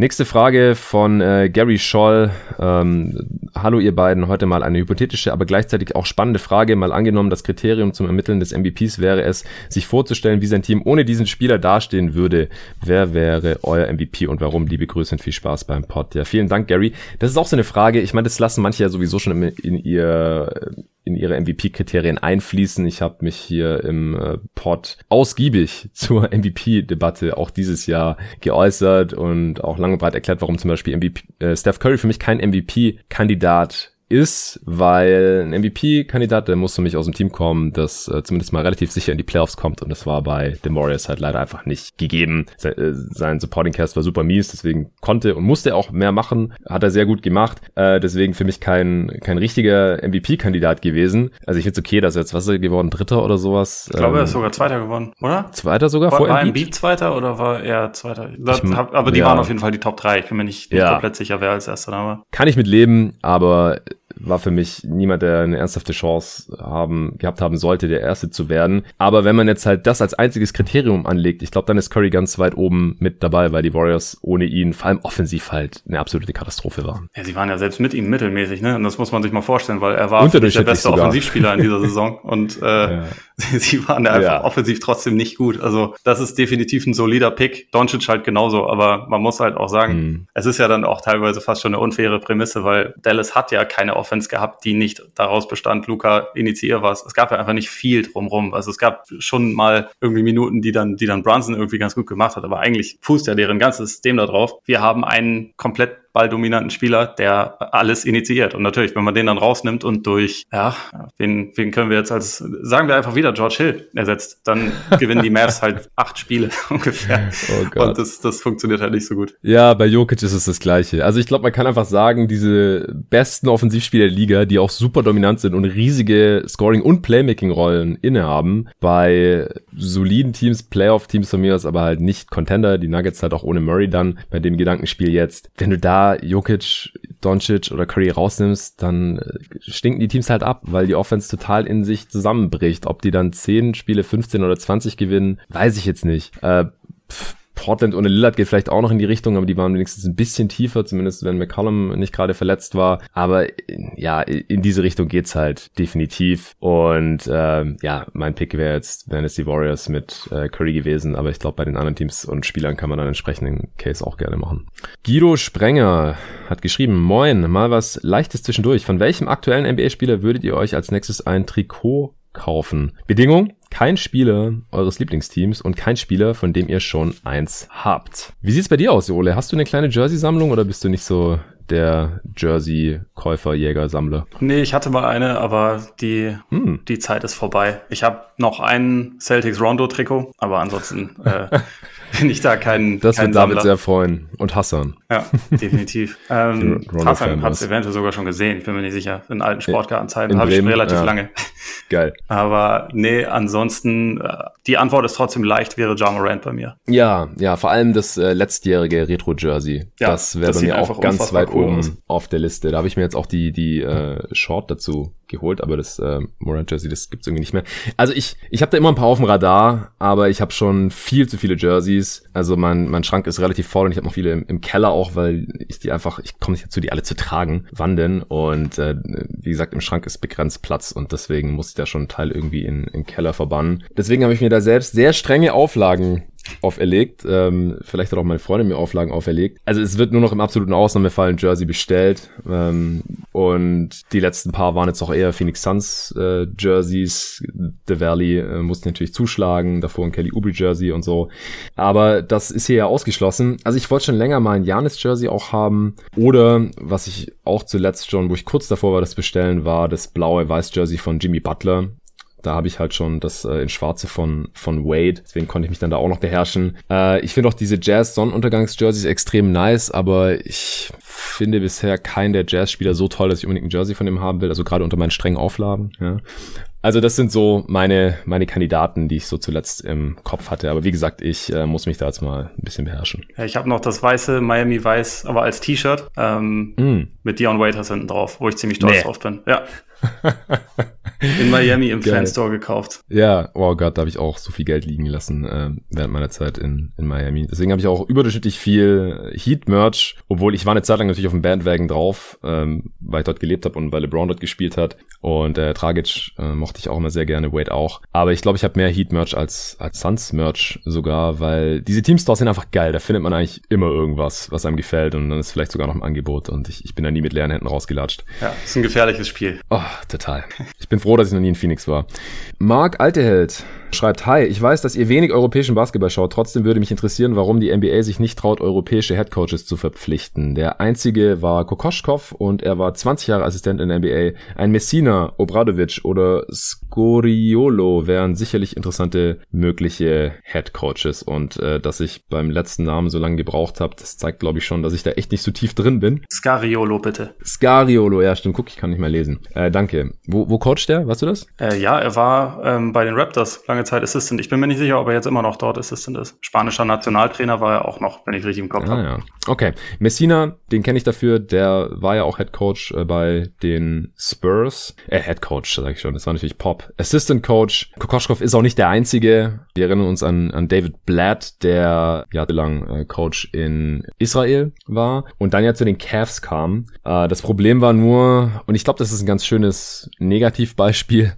Nächste Frage von äh, Gary Scholl. Ähm, Hallo ihr beiden, heute mal eine hypothetische, aber gleichzeitig auch spannende Frage. Mal angenommen, das Kriterium zum Ermitteln des MVPs wäre es, sich vorzustellen, wie sein Team ohne diesen Spieler dastehen würde. Wer wäre euer MVP und warum? Liebe Grüße und viel Spaß beim Pod. Ja, vielen Dank, Gary. Das ist auch so eine Frage. Ich meine, das lassen manche ja sowieso schon in, in ihr in ihre MVP-Kriterien einfließen. Ich habe mich hier im äh, Pod ausgiebig zur MVP-Debatte auch dieses Jahr geäußert und auch lange und breit erklärt, warum zum Beispiel MVP, äh, Steph Curry für mich kein MVP-Kandidat ist, weil ein MVP-Kandidat, der muss für mich aus dem Team kommen, das äh, zumindest mal relativ sicher in die Playoffs kommt und das war bei den Warriors halt leider einfach nicht gegeben. Se äh, sein Supporting Cast war super mies, deswegen konnte und musste er auch mehr machen, hat er sehr gut gemacht, äh, deswegen für mich kein, kein richtiger MVP-Kandidat gewesen. Also ich finde es okay, dass er jetzt, was ist er geworden, Dritter oder sowas?
Ich glaube, er ist
Ähm,
sogar Zweiter geworden, oder?
Zweiter sogar
War,
vor
war
Embiid?
Zweiter oder war er Zweiter? Das,
Ich
hab, aber die
ja.
waren auf jeden Fall die Top 3. Ich bin mir nicht, nicht
Ja.
komplett sicher, wer als erster Name.
kann ich mit leben, aber war für mich niemand, der eine ernsthafte Chance haben, gehabt haben sollte, der Erste zu werden. Aber wenn man jetzt halt das als einziges Kriterium anlegt, ich glaube, dann ist Curry ganz weit oben mit dabei, weil die Warriors ohne ihn vor allem offensiv halt eine absolute Katastrophe waren.
Ja, sie waren ja selbst mit ihm mittelmäßig, ne? Und das muss man sich mal vorstellen, weil er war der beste
sogar.
Offensivspieler in dieser Saison und äh,
Ja.
sie waren da einfach
Ja.
offensiv trotzdem nicht gut. Also das ist definitiv ein solider Pick. Doncic halt genauso, aber man muss halt auch sagen,
Hm.
es ist ja dann auch teilweise fast schon eine unfaire Prämisse, weil Dallas hat ja keine Offense gehabt, die nicht daraus bestand, Luca, initiier was. Es gab ja einfach nicht viel drumrum. Also es gab schon mal irgendwie Minuten, die dann, die dann Brunson irgendwie ganz gut gemacht hat, aber eigentlich fußt ja deren ganzes System darauf. Wir haben einen komplett balldominanten Spieler, der alles initiiert. Und natürlich, wenn man den dann rausnimmt und durch, ja, wen, wen können wir jetzt als, sagen wir einfach wieder George Hill ersetzt, dann gewinnen die Mavs halt acht Spiele ungefähr.
Oh Gott.
Und das, das funktioniert halt nicht so gut.
Ja, bei Jokic ist es das Gleiche. Also ich glaube, man kann einfach sagen, diese besten Offensivspieler der Liga, die auch super dominant sind und riesige Scoring- und Playmaking-Rollen innehaben, bei soliden Teams, Playoff-Teams von mir aus, aber halt nicht Contender, die Nuggets halt auch ohne Murray dann bei dem Gedankenspiel jetzt. Wenn du da Jokic, Doncic oder Curry rausnimmst, dann äh, stinken die Teams halt ab, weil die Offense total in sich zusammenbricht. Ob die dann 10 Spiele, 15 oder 20 gewinnen, weiß ich jetzt nicht. Äh, pff, Portland ohne Lillard geht vielleicht auch noch in die Richtung, aber die waren wenigstens ein bisschen tiefer, zumindest wenn McCollum nicht gerade verletzt war. Aber äh, ja, in diese Richtung geht's halt definitiv. Und ähm, ja, mein Pick wäre jetzt, wären Warriors mit äh, Curry gewesen, aber ich glaube, bei den anderen Teams und Spielern kann man dann entsprechenden Case auch gerne machen. Guido Sprenger hat geschrieben, Moin, mal was Leichtes zwischendurch. Von welchem aktuellen NBA-Spieler würdet ihr euch als nächstes ein Trikot kaufen? Bedingung? Kein Spieler eures Lieblingsteams und kein Spieler, von dem ihr schon eins habt. Wie sieht's bei dir aus, Ole? Hast du eine kleine Jersey-Sammlung oder bist du nicht so der Jersey-Käufer, Jäger, Sammler?
Nee, ich hatte mal eine, aber die,
Hm.
die Zeit ist vorbei. Ich habe noch ein Celtics Rondo-Trikot, aber ansonsten äh, bin ich da kein,
Das
kein
wird David
Sammler.
sehr freuen. Und Hassan.
Ja, definitiv. ähm, Hassan hat es eventuell sogar schon gesehen. Ich bin mir nicht sicher. In alten Sportgartenzeiten habe ich relativ
ja.
lange.
Geil.
Aber nee, ansonsten, äh, die Antwort ist trotzdem leicht, wäre John Morant bei mir.
Ja, ja, vor allem das äh, letztjährige Retro-Jersey. Ja, das wäre bei mir auch ganz weit cool oben aus. auf der Liste. Da habe ich mir jetzt auch die, die äh, Short dazu geholt, aber das äh, Morant Jersey, das gibt's irgendwie nicht mehr. Also ich, ich habe da immer ein paar auf dem Radar, aber ich habe schon viel zu viele Jerseys. Also mein, mein Schrank ist relativ voll und ich habe noch viele im, im, Keller auch, weil ich die einfach, ich komme nicht dazu, die alle zu tragen. Wann denn? Und äh, wie gesagt, im Schrank ist begrenzt Platz und deswegen muss ich da schon einen Teil irgendwie in, im Keller verbannen. Deswegen habe ich mir da selbst sehr strenge Auflagen auferlegt. Ähm, vielleicht hat auch meine Freundin mir Auflagen auferlegt. Also es wird nur noch im absoluten Ausnahmefall ein Jersey bestellt. Ähm, und die letzten paar waren jetzt auch eher Phoenix Suns äh, Jerseys. The Valley äh, musste natürlich zuschlagen. Davor ein Kelly Oubre Jersey und so. Aber das ist hier ja ausgeschlossen. Also ich wollte schon länger mal ein Janis Jersey auch haben. Oder was ich auch zuletzt schon, wo ich kurz davor war, das bestellen, war das blaue Weiß Jersey von Jimmy Butler. Da habe ich halt schon das äh, in Schwarze von, von Wade. Deswegen konnte ich mich dann da auch noch beherrschen. Äh, ich finde auch diese Jazz-Sonnenuntergangs-Jerseys extrem nice, aber ich finde bisher keinen der Jazz-Spieler so toll, dass ich unbedingt ein Jersey von ihm haben will. Also gerade unter meinen strengen Auflagen. Ja. Also das sind so meine, meine Kandidaten, die ich so zuletzt im Kopf hatte. Aber wie gesagt, ich äh, muss mich da jetzt mal ein bisschen beherrschen.
Ja, ich habe noch das weiße Miami Weiß, aber als T-Shirt ähm, mm. mit Dion Waiters hinten drauf, wo ich ziemlich stolz nee. drauf bin. Ja. In Miami im Geil. Fanstore gekauft.
Ja, oh Gott, da habe ich auch so viel Geld liegen lassen äh, während meiner Zeit in, in Miami. Deswegen habe ich auch überdurchschnittlich viel Heat-Merch, obwohl ich war eine Zeit lang natürlich auf dem Bandwagon drauf, ähm, weil ich dort gelebt habe und weil LeBron dort gespielt hat. Und äh, Dragic äh, mochte ich auch immer sehr gerne, Wade auch. Aber ich glaube, ich habe mehr Heat-Merch als, als Suns-Merch sogar, weil diese Team-Stores sind einfach geil. Da findet man eigentlich immer irgendwas, was einem gefällt und dann ist vielleicht sogar noch ein Angebot und ich, ich bin da nie mit leeren Händen rausgelatscht.
Ja, ist ein gefährliches Spiel.
Oh, total. Ich bin froh, dass ich noch nie in Phoenix war. Marc Alteheld schreibt, Hi, ich weiß, dass ihr wenig europäischen Basketball schaut, trotzdem würde mich interessieren, warum die NBA sich nicht traut, europäische Headcoaches zu verpflichten. Der einzige war Kokoschkov und er war 20 Jahre Assistent in der NBA. Ein Messina, Obradovic oder Scoriolo wären sicherlich interessante mögliche Headcoaches und äh, dass ich beim letzten Namen so lange gebraucht habe, das zeigt glaube ich schon, dass ich da echt nicht so tief drin bin.
Scariolo bitte.
Scariolo, ja stimmt, guck, ich kann nicht mehr lesen. Äh, danke. Wo, wo coacht der? Weißt du das?
Äh, ja, er war ähm, bei den Raptors lange lange Zeit Assistant. Ich bin mir nicht sicher, ob er jetzt immer noch dort Assistant ist. Spanischer Nationaltrainer war er auch noch, wenn ich richtig im Kopf ah, habe.
Ja. Okay. Messina, den kenne ich dafür. Der war ja auch Head Coach äh, bei den Spurs. Äh, Head Coach, sag ich schon. Das war natürlich Pop. Assistant Coach. Kokoschkov ist auch nicht der einzige. Wir erinnern uns an, an David Blatt, der jahrelang äh, Coach in Israel war und dann ja zu den Cavs kam. Äh, das Problem war nur, und ich glaube, das ist ein ganz schönes Negativbeispiel,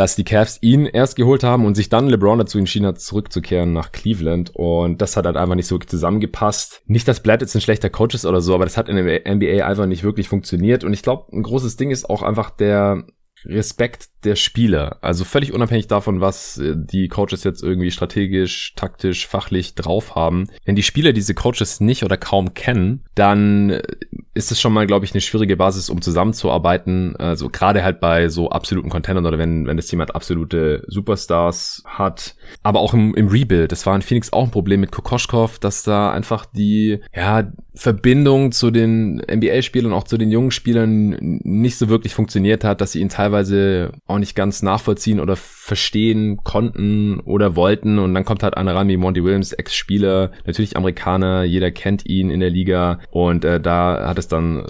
dass die Cavs ihn erst geholt haben und sich dann LeBron dazu entschieden hat, zurückzukehren nach Cleveland. Und das hat halt einfach nicht so wirklich zusammengepasst. Nicht, dass Blatt jetzt ein schlechter Coach ist oder so, aber das hat in der NBA einfach nicht wirklich funktioniert. Und ich glaube, ein großes Ding ist auch einfach der Respekt der Spieler. Also völlig unabhängig davon, was äh, die Coaches jetzt irgendwie strategisch, taktisch, fachlich drauf haben. Wenn die Spieler diese Coaches nicht oder kaum kennen, dann äh, ist es schon mal, glaube ich, eine schwierige Basis, um zusammenzuarbeiten. Also gerade halt bei so absoluten Contendern oder wenn, wenn das Team halt absolute Superstars hat. Aber auch im, im Rebuild. Das war in Phoenix auch ein Problem mit Kokoschkov, dass da einfach die, ja, Verbindung zu den NBA-Spielern, auch zu den jungen Spielern nicht so wirklich funktioniert hat, dass sie ihn teilweise auch nicht ganz nachvollziehen oder verstehen konnten oder wollten. Und dann kommt halt einer ran wie Monty Williams, Ex-Spieler, natürlich Amerikaner, jeder kennt ihn in der Liga. Und äh, da hat es dann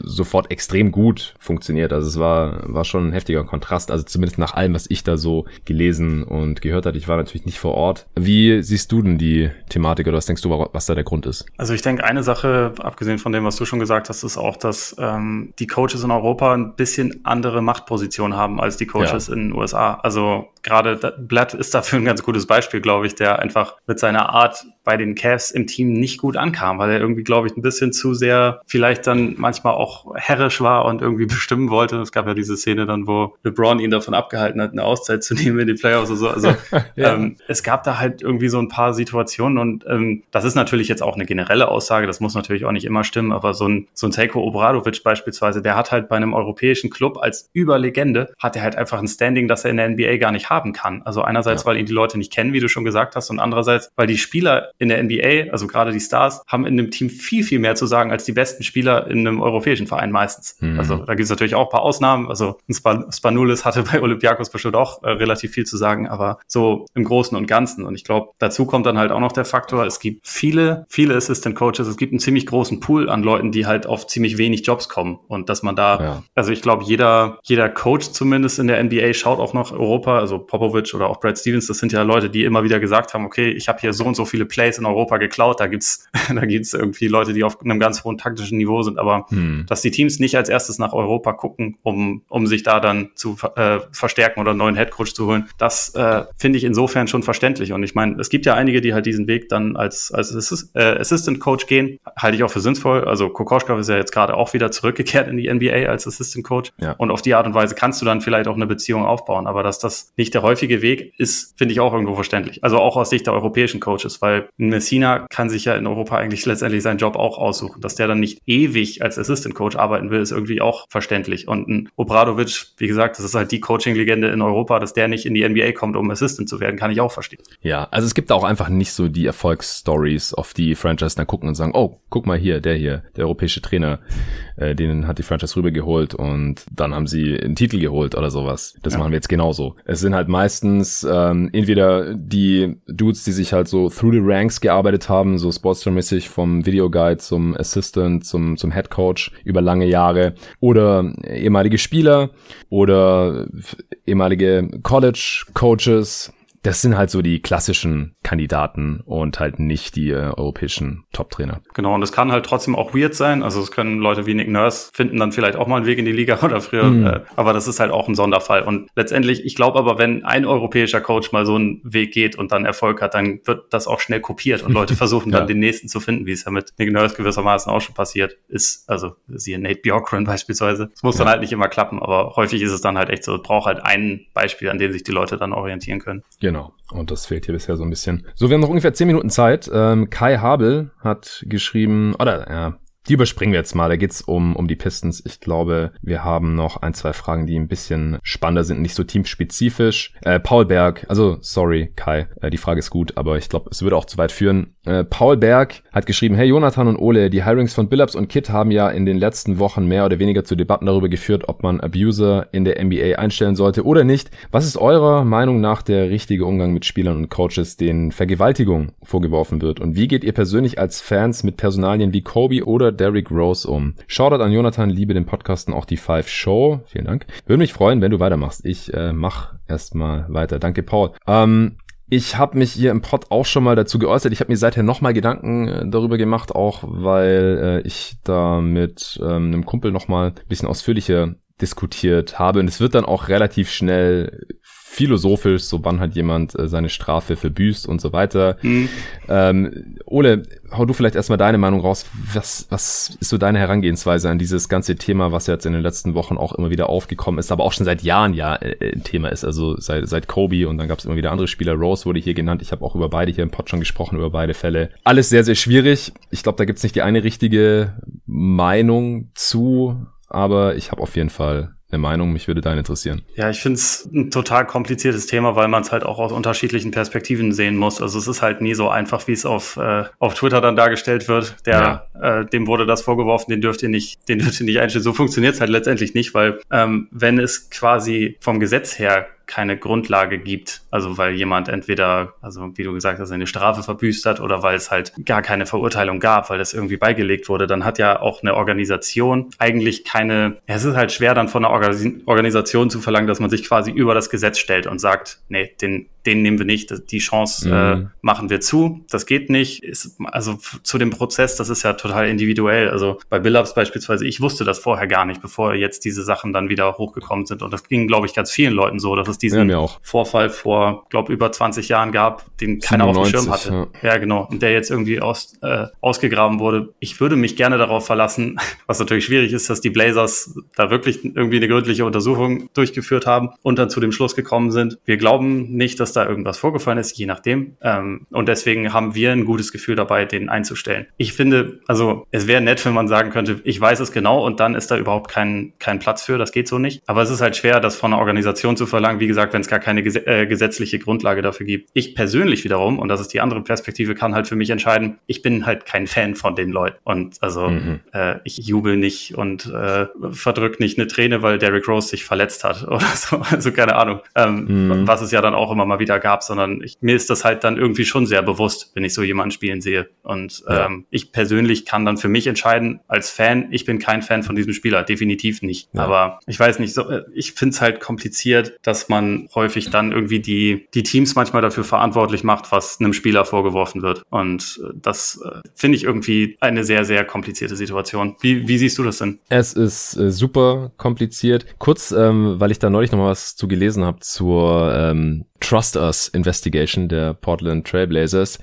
sofort extrem gut funktioniert. Also es war, war schon ein heftiger Kontrast. Also zumindest nach allem, was ich da so gelesen und gehört hatte. Ich war natürlich nicht vor Ort. Wie siehst du denn die Thematik oder was denkst du, was da der Grund ist?
Also ich denke, eine Sache, abgesehen von dem, was du schon gesagt hast, ist auch, dass ähm, die Coaches in Europa ein bisschen andere Machtpositionen haben als die Coaches ja. in den USA. Also gerade Blatt ist dafür ein ganz gutes Beispiel, glaube ich, der einfach mit seiner Art bei den Cavs im Team nicht gut ankam, weil er irgendwie, glaube ich, ein bisschen zu sehr vielleicht dann manchmal auch herrisch war und irgendwie bestimmen wollte. Es gab ja diese Szene dann, wo LeBron ihn davon abgehalten hat, eine Auszeit zu nehmen in die Playoffs oder so. Also ja. ähm, es gab da halt irgendwie so ein paar Situationen und ähm, das ist natürlich jetzt auch eine generelle Aussage, das muss natürlich auch nicht immer stimmen, aber so ein, so ein Seiko Obradovic beispielsweise, der hat halt bei einem europäischen Club als Überlegende, hat er halt einfach ein Standing, das er in der NBA gar nicht hat haben kann. Also einerseits, ja. weil ihn die Leute nicht kennen, wie du schon gesagt hast, und andererseits, weil die Spieler in der NBA, also gerade die Stars, haben in dem Team viel, viel mehr zu sagen als die besten Spieler in einem europäischen Verein meistens. Mhm. Also da gibt es natürlich auch ein paar Ausnahmen. Also Span Spanulis hatte bei Olympiakos bestimmt auch äh, relativ viel zu sagen, aber so im Großen und Ganzen. Und ich glaube, dazu kommt dann halt auch noch der Faktor, es gibt viele, viele Assistant Coaches, es gibt einen ziemlich großen Pool an Leuten, die halt auf ziemlich wenig Jobs kommen. Und dass man da, ja. also ich glaube, jeder, jeder Coach zumindest in der NBA schaut auch nach Europa, also Popovic oder auch Brad Stevens, das sind ja Leute, die immer wieder gesagt haben, okay, ich habe hier so und so viele Plays in Europa geklaut, da gibt's, da gibt's irgendwie Leute, die auf einem ganz hohen taktischen Niveau sind, aber hm. dass die Teams nicht als erstes nach Europa gucken, um, um sich da dann zu äh, verstärken oder einen neuen Headcoach zu holen, das äh, finde ich insofern schon verständlich. Und ich meine, es gibt ja einige, die halt diesen Weg dann als, als Assist, äh, Assistant Coach gehen, halte ich auch für sinnvoll. Also Kokoschka ist ja jetzt gerade auch wieder zurückgekehrt in die NBA als Assistant Coach. Ja. Und auf die Art und Weise kannst du dann vielleicht auch eine Beziehung aufbauen. Aber dass das nicht der häufige Weg ist, finde ich auch irgendwo verständlich. Also auch aus Sicht der europäischen Coaches, weil Messina kann sich ja in Europa eigentlich letztendlich seinen Job auch aussuchen. Dass der dann nicht ewig als Assistant Coach arbeiten will, ist irgendwie auch verständlich. Und ein Obradovic, wie gesagt, das ist halt die Coaching-Legende in Europa, dass der nicht in die NBA kommt, um Assistant zu werden, kann ich auch verstehen.
Ja, also es gibt auch einfach nicht so die Erfolgsstories, auf die Franchise dann gucken und sagen, oh, guck mal hier, der hier, der europäische Trainer, äh, den hat die Franchise rübergeholt und dann haben sie einen Titel geholt oder sowas. Das ja. machen wir jetzt genauso. Es sind halt meistens ähm, entweder die Dudes, die sich halt so through the ranks gearbeitet haben, so Sportster-mäßig vom Videoguide zum Assistant, zum, zum Head Coach über lange Jahre oder ehemalige Spieler oder ehemalige College Coaches das sind halt so die klassischen Kandidaten und halt nicht die äh, europäischen Top-Trainer.
Genau, und es kann halt trotzdem auch weird sein. Also es können Leute wie Nick Nurse finden dann vielleicht auch mal einen Weg in die Liga oder früher, mhm. äh, aber das ist halt auch ein Sonderfall. Und letztendlich, ich glaube aber, wenn ein europäischer Coach mal so einen Weg geht und dann Erfolg hat, dann wird das auch schnell kopiert und Leute versuchen ja. dann den nächsten zu finden, wie es ja mit Nick Nurse gewissermaßen auch schon passiert ist. Also siehe Nate Bjorkgren beispielsweise. Es muss ja. dann halt nicht immer klappen, aber häufig ist es dann halt echt so, es braucht halt ein Beispiel, an dem sich die Leute dann orientieren können.
Genau. Genau. Und das fehlt hier bisher so ein bisschen. So, wir haben noch ungefähr zehn Minuten Zeit. Ähm, Kai Habel hat geschrieben, oder ja, die überspringen wir jetzt mal. Da geht's um, um die Pistons. Ich glaube, wir haben noch ein, zwei Fragen, die ein bisschen spannender sind, nicht so teamspezifisch. Äh, Paul Berg, also sorry, Kai, äh, die Frage ist gut, aber ich glaube, es würde auch zu weit führen. Äh, Paul Berg hat geschrieben, hey Jonathan und Ole, die Hirings von Billups und Kit haben ja in den letzten Wochen mehr oder weniger zu Debatten darüber geführt, ob man Abuser in der NBA einstellen sollte oder nicht. Was ist eurer Meinung nach der richtige Umgang mit Spielern und Coaches, denen Vergewaltigung vorgeworfen wird? Und wie geht ihr persönlich als Fans mit Personalien wie Kobe oder Derrick Rose um. Shoutout an Jonathan, liebe den Podcasten auch die Five Show. Vielen Dank. Würde mich freuen, wenn du weitermachst. Ich äh, mach erstmal weiter. Danke, Paul. Ähm, ich habe mich hier im Pod auch schon mal dazu geäußert. Ich habe mir seither nochmal Gedanken äh, darüber gemacht, auch weil äh, ich da mit ähm, einem Kumpel nochmal ein bisschen ausführlicher diskutiert habe. Und es wird dann auch relativ schnell philosophisch, so wann hat jemand äh, seine Strafe verbüßt und so weiter. Mhm. Ähm, Ole, hau du vielleicht erstmal deine Meinung raus. Was, was ist so deine Herangehensweise an dieses ganze Thema, was jetzt in den letzten Wochen auch immer wieder aufgekommen ist, aber auch schon seit Jahren ja äh, ein Thema ist. Also seit, seit Kobe und dann gab es immer wieder andere Spieler. Rose wurde hier genannt. Ich habe auch über beide hier im Pod schon gesprochen, über beide Fälle. Alles sehr, sehr schwierig. Ich glaube, da gibt's nicht die eine richtige Meinung zu, aber ich habe auf jeden Fall eine Meinung. Mich würde deine interessieren.
Ja, ich finde es ein total kompliziertes Thema, weil man es halt auch aus unterschiedlichen Perspektiven sehen muss. Also es ist halt nie so einfach, wie es auf, äh, auf Twitter dann dargestellt wird. Der, ja. äh, dem wurde das vorgeworfen, den dürft ihr nicht, den dürft ihr nicht einstellen. So funktioniert es halt letztendlich nicht, weil ähm, wenn es quasi vom Gesetz her keine Grundlage gibt. Also weil jemand entweder, also wie du gesagt hast, eine Strafe verbüßt hat oder weil es halt gar keine Verurteilung gab, weil das irgendwie beigelegt wurde, dann hat ja auch eine Organisation eigentlich keine, es ist halt schwer dann von einer Organisation zu verlangen, dass man sich quasi über das Gesetz stellt und sagt, nee, den, den nehmen wir nicht, die Chance äh, mhm. äh, machen wir zu. Das geht nicht. Ist, also zu dem Prozess, das ist ja total individuell. Also bei Billups beispielsweise, ich wusste das vorher gar nicht, bevor jetzt diese Sachen dann wieder hochgekommen sind. Und das ging, glaube ich, ganz vielen Leuten so, dass es diesen ja, Vorfall vor, glaube über 20 Jahren gab, den keiner 97, auf dem Schirm hatte. Ja. ja. genau. Und der jetzt irgendwie aus, äh, ausgegraben wurde. Ich würde mich gerne darauf verlassen, was natürlich schwierig ist, dass die Blazers da wirklich irgendwie eine gründliche Untersuchung durchgeführt haben und dann zu dem Schluss gekommen sind. Wir glauben nicht, dass da irgendwas vorgefallen ist, je nachdem. Ähm, und deswegen haben wir ein gutes Gefühl dabei, den einzustellen. Ich finde, also es wäre nett, wenn man sagen könnte, ich weiß es genau und dann ist da überhaupt kein, kein Platz für, das geht so nicht. Aber es ist halt schwer, das von einer Organisation zu verlangen, wie gesagt, wenn es gar keine ges äh, gesetzliche Grundlage dafür gibt. Ich persönlich wiederum, und das ist die andere Perspektive, kann halt für mich entscheiden, ich bin halt kein Fan von den Leuten. Und also mhm. äh, ich jubel nicht und äh, verdrück nicht eine Träne, weil Derrick Rose sich verletzt hat oder so. Also keine Ahnung, ähm, mhm. was es ja dann auch immer mal wieder gab, sondern ich, mir ist das halt dann irgendwie schon sehr bewusst, wenn ich so jemanden spielen sehe. Und ja. ähm, ich persönlich kann dann für mich entscheiden, als Fan, ich bin kein Fan von diesem Spieler, definitiv nicht. Ja. Aber ich weiß nicht, so, äh, ich finde es halt kompliziert, dass man häufig dann irgendwie die, die Teams manchmal dafür verantwortlich macht, was einem Spieler vorgeworfen wird. Und äh, das äh, finde ich irgendwie eine sehr, sehr komplizierte Situation. Wie, wie siehst du das denn?
Es ist äh, super kompliziert. Kurz, ähm, weil ich da neulich noch mal was zu gelesen habe zur ähm, Trust Us Investigation der Portland Trailblazers.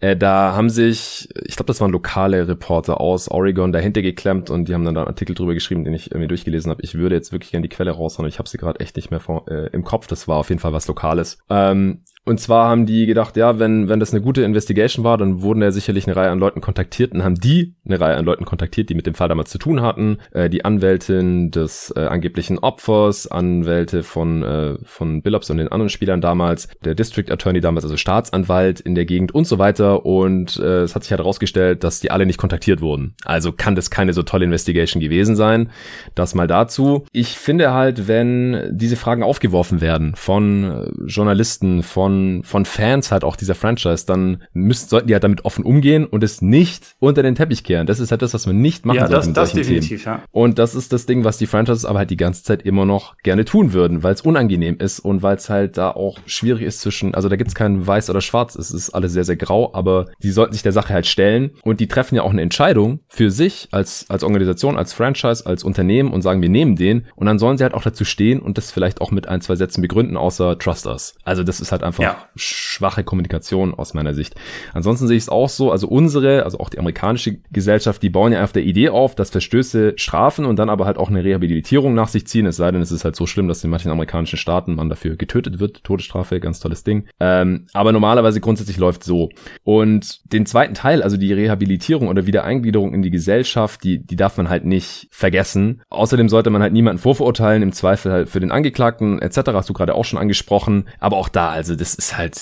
Äh, da haben sich, ich glaube, das waren lokale Reporter aus Oregon dahinter geklemmt und die haben dann da einen Artikel drüber geschrieben, den ich mir durchgelesen habe. Ich würde jetzt wirklich gerne die Quelle raushauen, ich habe sie gerade echt nicht mehr vor, äh, im Kopf. Das war auf jeden Fall was Lokales. Ähm, und zwar haben die gedacht, ja, wenn, wenn das eine gute Investigation war, dann wurden ja sicherlich eine Reihe an Leuten kontaktiert und haben die eine Reihe an Leuten kontaktiert, die mit dem Fall damals zu tun hatten. Äh, die Anwältin des äh, angeblichen Opfers, Anwälte von, äh, von Billups und den anderen Spielern damals, der District Attorney damals, also Staatsanwalt in der Gegend und so weiter. Und äh, es hat sich halt herausgestellt, dass die alle nicht kontaktiert wurden. Also kann das keine so tolle Investigation gewesen sein. Das mal dazu. Ich finde halt, wenn diese Fragen aufgeworfen werden von äh, Journalisten, von von, von Fans halt auch dieser Franchise, dann müssen, sollten die halt damit offen umgehen und es nicht unter den Teppich kehren. Das ist halt das, was man nicht machen ja,
sollte. Das, das definitiv, Themen. ja.
Und das ist das Ding, was die Franchises aber halt die ganze Zeit immer noch gerne tun würden, weil es unangenehm ist und weil es halt da auch schwierig ist zwischen, also da gibt es kein Weiß oder Schwarz, es ist alles sehr, sehr grau, aber die sollten sich der Sache halt stellen und die treffen ja auch eine Entscheidung für sich als, als Organisation, als Franchise, als Unternehmen und sagen, wir nehmen den und dann sollen sie halt auch dazu stehen und das vielleicht auch mit ein, zwei Sätzen begründen, außer Trust Us. Also das ist halt einfach ja. schwache Kommunikation aus meiner Sicht. Ansonsten sehe ich es auch so, also unsere, also auch die amerikanische Gesellschaft, die bauen ja auf der Idee auf, dass Verstöße strafen und dann aber halt auch eine Rehabilitierung nach sich ziehen, es sei denn, es ist halt so schlimm, dass in manchen amerikanischen Staaten man dafür getötet wird, Todesstrafe, ganz tolles Ding. Ähm, aber normalerweise grundsätzlich läuft so. Und den zweiten Teil, also die Rehabilitierung oder Wiedereingliederung in die Gesellschaft, die, die darf man halt nicht vergessen. Außerdem sollte man halt niemanden vorverurteilen, im Zweifel halt für den Angeklagten etc., hast du gerade auch schon angesprochen. Aber auch da, also das ist halt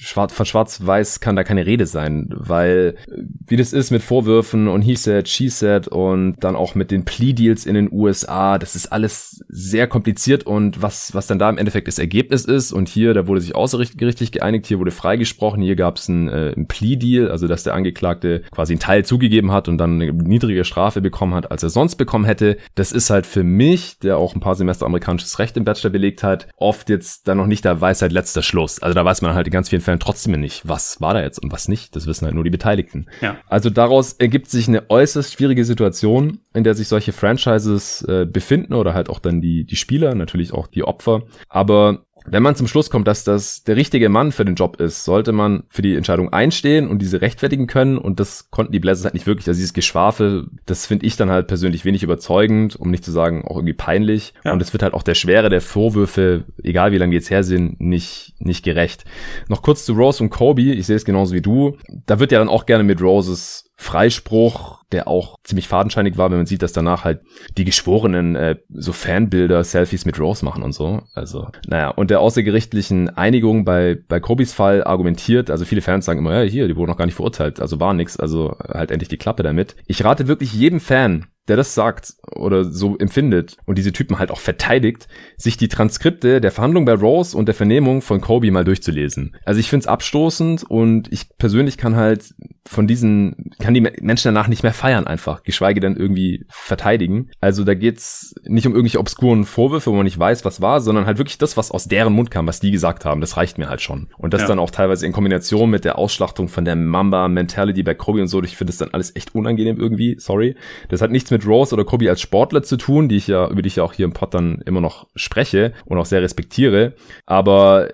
schwarz, von schwarz-weiß kann da keine Rede sein, weil wie das ist mit Vorwürfen und he said, she said und dann auch mit den Plea-Deals in den USA, das ist alles sehr kompliziert und was, was dann da im Endeffekt das Ergebnis ist und hier, da wurde sich außergerichtlich geeinigt, hier wurde freigesprochen, hier gab es ein, äh, ein Plea-Deal, also dass der Angeklagte quasi einen Teil zugegeben hat und dann eine niedrige Strafe bekommen hat, als er sonst bekommen hätte. Das ist halt für mich, der auch ein paar Semester amerikanisches Recht im Bachelor belegt hat, oft jetzt dann noch nicht der Weisheit letzter Schluss. Also da weiß man halt in ganz vielen Fällen trotzdem nicht, was war da jetzt und was nicht. Das wissen halt nur die Beteiligten. Ja. Also daraus ergibt sich eine äußerst schwierige Situation, in der sich solche Franchises äh, befinden oder halt auch dann die, die Spieler, natürlich auch die Opfer. Aber wenn man zum Schluss kommt, dass das der richtige Mann für den Job ist, sollte man für die Entscheidung einstehen und diese rechtfertigen können. Und das konnten die Blazers halt nicht wirklich. Also dieses Geschwafel, das finde ich dann halt persönlich wenig überzeugend, um nicht zu sagen auch irgendwie peinlich. Ja. Und es wird halt auch der Schwere der Vorwürfe, egal wie lange die jetzt her sind, nicht, nicht gerecht. Noch kurz zu Rose und Kobe. Ich sehe es genauso wie du. Da wird ja dann auch gerne mit Roses Freispruch, der auch ziemlich fadenscheinig war, wenn man sieht, dass danach halt die Geschworenen äh, so Fanbilder, Selfies mit Rose machen und so. Also, naja, und der außergerichtlichen Einigung bei, bei Kobis Fall argumentiert, also viele Fans sagen immer, ja, hier, die wurden noch gar nicht verurteilt, also war nix, also halt endlich die Klappe damit. Ich rate wirklich jedem Fan, der das sagt oder so empfindet und diese Typen halt auch verteidigt, sich die Transkripte der Verhandlung bei Rose und der Vernehmung von Kobe mal durchzulesen. Also ich finde es abstoßend und ich persönlich kann halt von diesen, kann die Menschen danach nicht mehr feiern einfach, geschweige denn irgendwie verteidigen. Also da geht's nicht um irgendwelche obskuren Vorwürfe, wo man nicht weiß, was war, sondern halt wirklich das, was aus deren Mund kam, was die gesagt haben, das reicht mir halt schon. Und das ja. dann auch teilweise in Kombination mit der Ausschlachtung von der Mamba-Mentality bei Kobe und so, ich finde das dann alles echt unangenehm irgendwie, sorry. Das hat nichts mit Rose oder Kobe als Sportler zu tun, die ich ja, über die ich ja auch hier im Pod dann immer noch spreche und auch sehr respektiere. Aber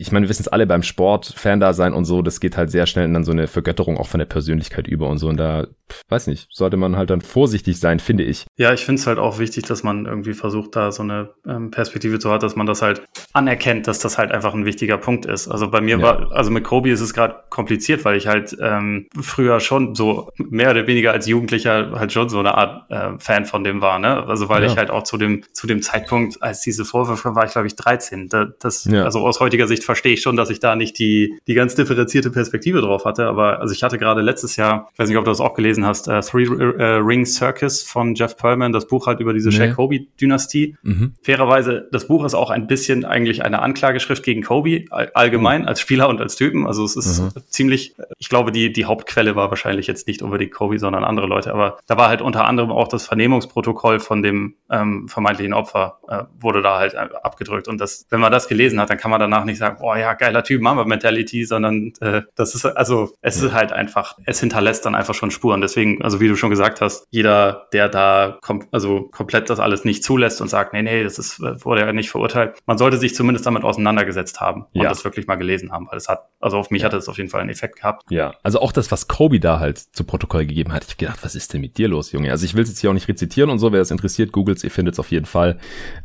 ich meine, wir wissen es alle beim Sport, Fan da sein und so, das geht halt sehr schnell in dann so eine Vergötterung auch von der Persönlichkeit über und so. Und da, weiß nicht, sollte man halt dann vorsichtig sein, finde ich.
Ja, ich finde es halt auch wichtig, dass man irgendwie versucht, da so eine ähm, Perspektive zu haben, dass man das halt anerkennt, dass das halt einfach ein wichtiger Punkt ist. Also bei mir ja. war, also mit Kobe ist es gerade kompliziert, weil ich halt ähm, früher schon so mehr oder weniger als Jugendlicher halt schon so eine Art äh, Fan von dem war, ne? Also weil ja. ich halt auch zu dem, zu dem Zeitpunkt, als diese Vorwürfe war ich, glaube ich, 13. Da, das, ja. also aus heutiger Sicht verstehe ich schon, dass ich da nicht die, die ganz differenzierte Perspektive drauf hatte. Aber also ich hatte gerade letztes Jahr, ich weiß nicht, ob du das auch gelesen hast, uh, Three uh, Ring Circus von Jeff Perlman, das Buch halt über diese nee. Shaq Kobe-Dynastie. Mhm. Fairerweise, das Buch ist auch ein bisschen eigentlich eine Anklageschrift gegen Kobe allgemein mhm. als Spieler und als Typen. Also es ist mhm. ziemlich, ich glaube, die, die Hauptquelle war wahrscheinlich jetzt nicht unbedingt Kobe, sondern andere Leute. Aber da war halt unter anderem auch das Vernehmungsprotokoll von dem ähm, vermeintlichen Opfer äh, wurde da halt äh, abgedrückt. Und das, wenn man das gelesen hat, dann kann man danach nicht sagen, boah, ja, geiler Typ, Mama-Mentality, sondern äh, das ist, also es ist halt einfach, es hinterlässt dann einfach schon Spuren. Deswegen, also wie du schon gesagt hast, jeder, der da kom also komplett das alles nicht zulässt und sagt, nee, nee, das ist, wurde ja nicht verurteilt, man sollte sich zumindest damit auseinandergesetzt haben und ja. das wirklich mal gelesen haben, weil es hat, also auf mich ja. hat es auf jeden Fall einen Effekt gehabt.
Ja, also auch das, was Kobe da halt zu Protokoll gegeben hat, ich hab gedacht, was ist denn mit dir los, Junge? Also ich will es jetzt hier auch nicht rezitieren und so, wer das interessiert, googles, ihr findet es auf jeden Fall.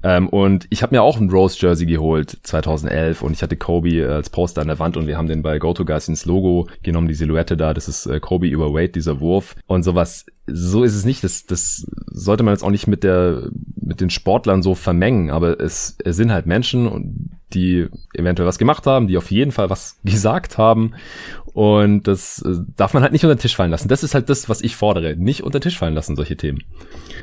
Ähm, und ich habe mir auch ein Rose Jersey geholt 2011 und ich hatte Kobe äh, als Poster an der Wand und wir haben den bei GoToGuys ins Logo genommen, die Silhouette da, das ist äh, Kobe über Wade, dieser Wurf und sowas. So ist es nicht. Das, das sollte man jetzt auch nicht mit der mit den Sportlern so vermengen, aber es, es sind halt Menschen und die eventuell was gemacht haben, die auf jeden Fall was gesagt haben und das äh, darf man halt nicht unter den Tisch fallen lassen. Das ist halt das, was ich fordere. Nicht unter den Tisch fallen lassen, solche Themen.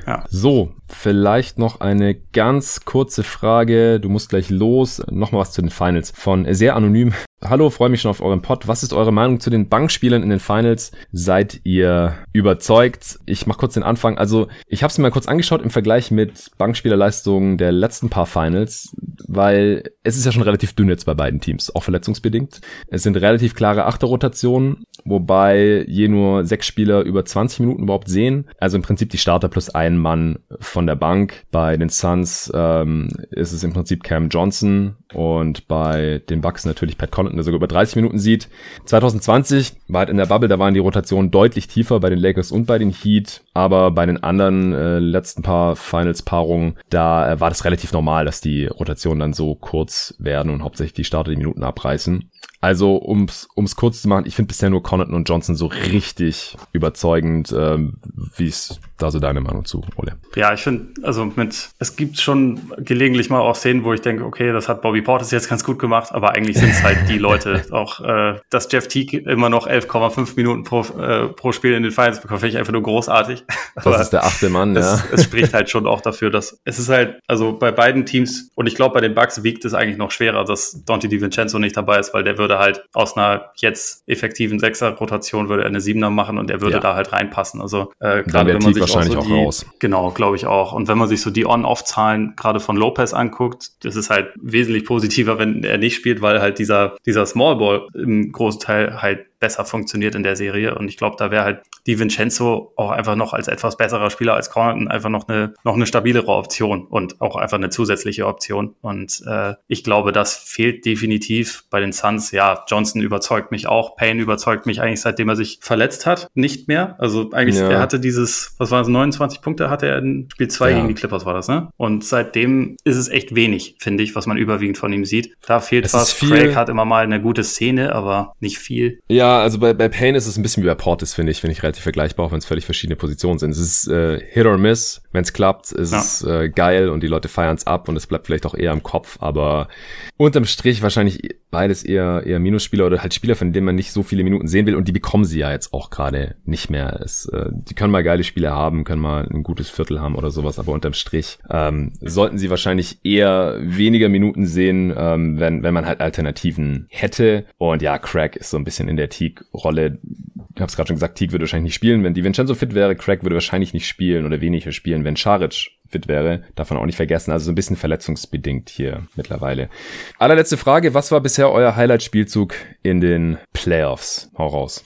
Ja. So, vielleicht noch eine ganz kurze Frage. Du musst gleich los. Nochmal was zu den Finals. Von sehr anonym Hallo, freue mich schon auf euren Pod. Was ist eure Meinung zu den Bankspielern in den Finals? Seid ihr überzeugt? Ich mache kurz den Anfang. Also, ich habe es mir mal kurz angeschaut im Vergleich mit Bankspielerleistungen der letzten paar Finals, weil es ist ja schon relativ dünn jetzt bei beiden Teams, auch verletzungsbedingt. Es sind relativ klare Achterrotationen, wobei je nur sechs Spieler über 20 Minuten überhaupt sehen. Also im Prinzip die Starter plus ein Mann von der Bank. Bei den Suns ähm, ist es im Prinzip Cam Johnson und bei den Bucks natürlich Pat Connaughton, der sogar über 30 Minuten sieht. 2020 war halt in der Bubble, da waren die Rotationen deutlich tiefer bei den Lakers und bei den Heat, aber bei den anderen äh, letzten paar Finals-Paarungen, da äh, war das relativ normal, dass die Rotationen dann so kurz werden und hauptsächlich die Starter die Minuten abreißen. Also, ums, ums kurz zu machen, ich finde bisher nur Connaughton und Johnson so richtig überzeugend. Ähm, wie ist da so deine Meinung zu, Ole?
Ja, ich finde, also mit, es gibt schon gelegentlich mal auch Szenen, wo ich denke, okay, das hat Bobby Portis jetzt ganz gut gemacht, aber eigentlich sind es halt die Leute. auch, äh, dass Jeff Teague immer noch 11,5 Minuten pro, äh, pro Spiel in den Finals bekommt, finde ich einfach nur großartig.
Das aber ist der achte Mann,
es, ja. Es spricht halt schon auch dafür, dass es ist halt, also bei beiden Teams, und ich glaube, bei den Bucks wiegt es eigentlich noch schwerer, dass Dante DiVincenzo nicht dabei ist, weil der würde würde halt aus einer jetzt effektiven Sechser-Rotation würde er eine Siebener machen und er würde ja. da halt reinpassen. Also
äh, gerade wenn man sich wahrscheinlich auch, so die, auch raus.
Genau, glaube ich auch. Und wenn man sich so die On-Off-Zahlen gerade von Lopez anguckt, das ist halt wesentlich positiver, wenn er nicht spielt, weil halt dieser dieser Small Ball im Großteil halt besser funktioniert in der Serie. Und ich glaube, da wäre halt die Vincenzo auch einfach noch als etwas besserer Spieler als Connaughton einfach noch eine, noch eine stabilere Option und auch einfach eine zusätzliche Option. Und äh, ich glaube, das fehlt definitiv bei den Suns. Ja, Johnson überzeugt mich auch. Payne überzeugt mich eigentlich, seitdem er sich verletzt hat, nicht mehr. Also eigentlich, ja. er hatte dieses, was waren es, 29 Punkte hatte er in Spiel 2 ja. gegen die Clippers, war das, ne? Und seitdem ist es echt wenig, finde ich, was man überwiegend von ihm sieht. Da fehlt es was. Craig hat immer mal eine gute Szene, aber nicht viel.
Ja, also bei, bei Payne ist es ein bisschen wie bei Portis, finde ich, finde ich relativ vergleichbar, auch wenn es völlig verschiedene Positionen sind. Es ist äh, Hit or Miss. Wenn es klappt, ist ja. es äh, geil und die Leute feiern es ab und es bleibt vielleicht auch eher im Kopf, aber unterm Strich wahrscheinlich beides eher eher Minusspieler oder halt Spieler, von denen man nicht so viele Minuten sehen will und die bekommen sie ja jetzt auch gerade nicht mehr. Es, äh, die können mal geile Spiele haben, können mal ein gutes Viertel haben oder sowas, aber unterm Strich ähm, sollten sie wahrscheinlich eher weniger Minuten sehen, ähm, wenn wenn man halt Alternativen hätte. Und ja, Crack ist so ein bisschen in der Teague-Rolle. Ich habe es gerade schon gesagt, Teague würde wahrscheinlich nicht spielen, wenn die Vincenzo fit wäre. Crack würde wahrscheinlich nicht spielen oder weniger spielen, wenn Scharic fit wäre. Davon auch nicht vergessen. Also so ein bisschen verletzungsbedingt hier mittlerweile. Allerletzte Frage. Was war bisher euer Highlight-Spielzug in den Playoffs? Hau raus.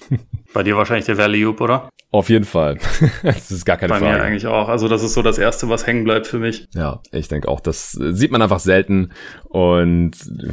Bei dir wahrscheinlich der Valley Oop, oder?
Auf jeden Fall. das ist gar keine
Bei
Frage.
Bei mir eigentlich auch. Also das ist so das Erste, was hängen bleibt für mich.
Ja, ich denke auch, das sieht man einfach selten und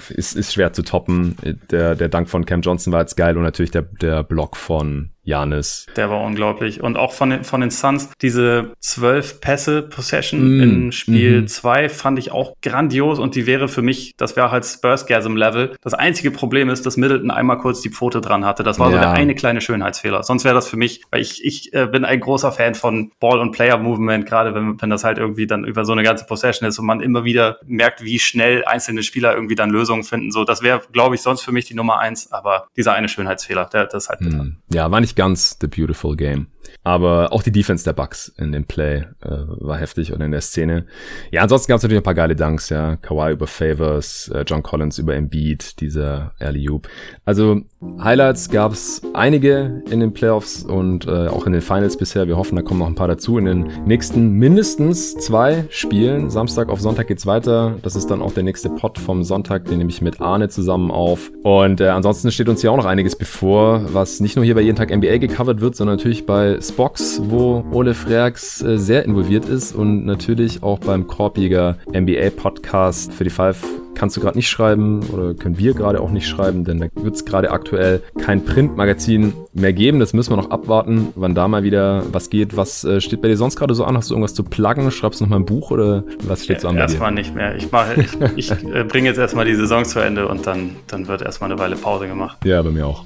ist, ist schwer zu toppen. Der, der Dank von Cam Johnson war jetzt geil und natürlich der, der Block von Janis.
Der war unglaublich. Und auch von den, von den Suns, diese zwölf Pässe Possession mm, in Spiel 2 mm. fand ich auch grandios und die wäre für mich, das wäre halt Spursgasm-Level. Das einzige Problem ist, dass Middleton einmal kurz die Pfote dran hatte. Das war ja. so der eine kleine Schönheitsfehler. Sonst wäre das für mich, weil ich, ich äh, bin ein großer Fan von Ball- und Player-Movement, gerade wenn, wenn das halt irgendwie dann über so eine ganze Possession ist und man immer wieder merkt, wie schnell einzelne Spieler irgendwie dann Lösungen finden. So, das wäre, glaube ich, sonst für mich die Nummer eins, aber dieser eine Schönheitsfehler, der, das ist halt bitter.
Mm. Ja, war nicht nicht ganz The Beautiful Game. Aber auch die Defense der Bucks in dem Play äh, war heftig und in der Szene. Ja, ansonsten gab es natürlich ein paar geile Dunks, ja. Kawhi über Favors, äh, John Collins über Embiid, dieser alley -Oop. Also Highlights gab es einige in den Playoffs und äh, auch in den Finals bisher. Wir hoffen, da kommen noch ein paar dazu. In den nächsten mindestens zwei Spielen. Samstag auf Sonntag geht's weiter. Das ist dann auch der nächste Pot vom Sonntag. Den nehme ich mit Arne zusammen auf. Und äh, ansonsten steht uns hier auch noch einiges bevor, was nicht nur hier bei jeden Tag NBA gecovert wird, sondern natürlich bei Spox, wo Ole Freaks äh, sehr involviert ist und natürlich auch beim Korbjäger NBA Podcast für die Five kannst du gerade nicht schreiben oder können wir gerade auch nicht schreiben, denn da wird es gerade aktuell kein Printmagazin mehr geben. Das müssen wir noch abwarten, wann da mal wieder was geht. Was äh, steht bei dir sonst gerade so an? Hast du irgendwas zu pluggen? Schreibst du noch mal ein Buch oder was steht so an?
Erstmal nicht mehr. Ich, ich, ich äh, bringe jetzt erstmal die Saison zu Ende und dann, dann wird erstmal eine Weile Pause gemacht.
Ja, bei mir auch.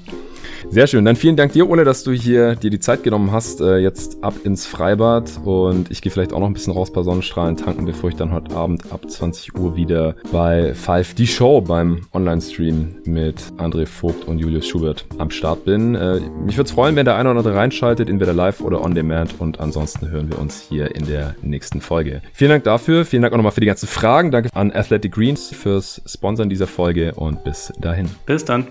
Sehr schön. Dann vielen Dank dir, ohne dass du hier dir die Zeit genommen hast. Äh, jetzt ab ins Freibad und ich gehe vielleicht auch noch ein bisschen raus bei Sonnenstrahlen tanken, bevor ich dann heute Abend ab 20 Uhr wieder bei Five die Show beim Online-Stream mit André Vogt und Julius Schubert am Start bin. Äh, mich würde es freuen, wenn der eine oder andere reinschaltet, entweder live oder on demand und ansonsten hören wir uns hier in der nächsten Folge. Vielen Dank dafür. Vielen Dank auch nochmal für die ganzen Fragen. Danke an Athletic Greens fürs Sponsern dieser Folge und bis dahin.
Bis dann.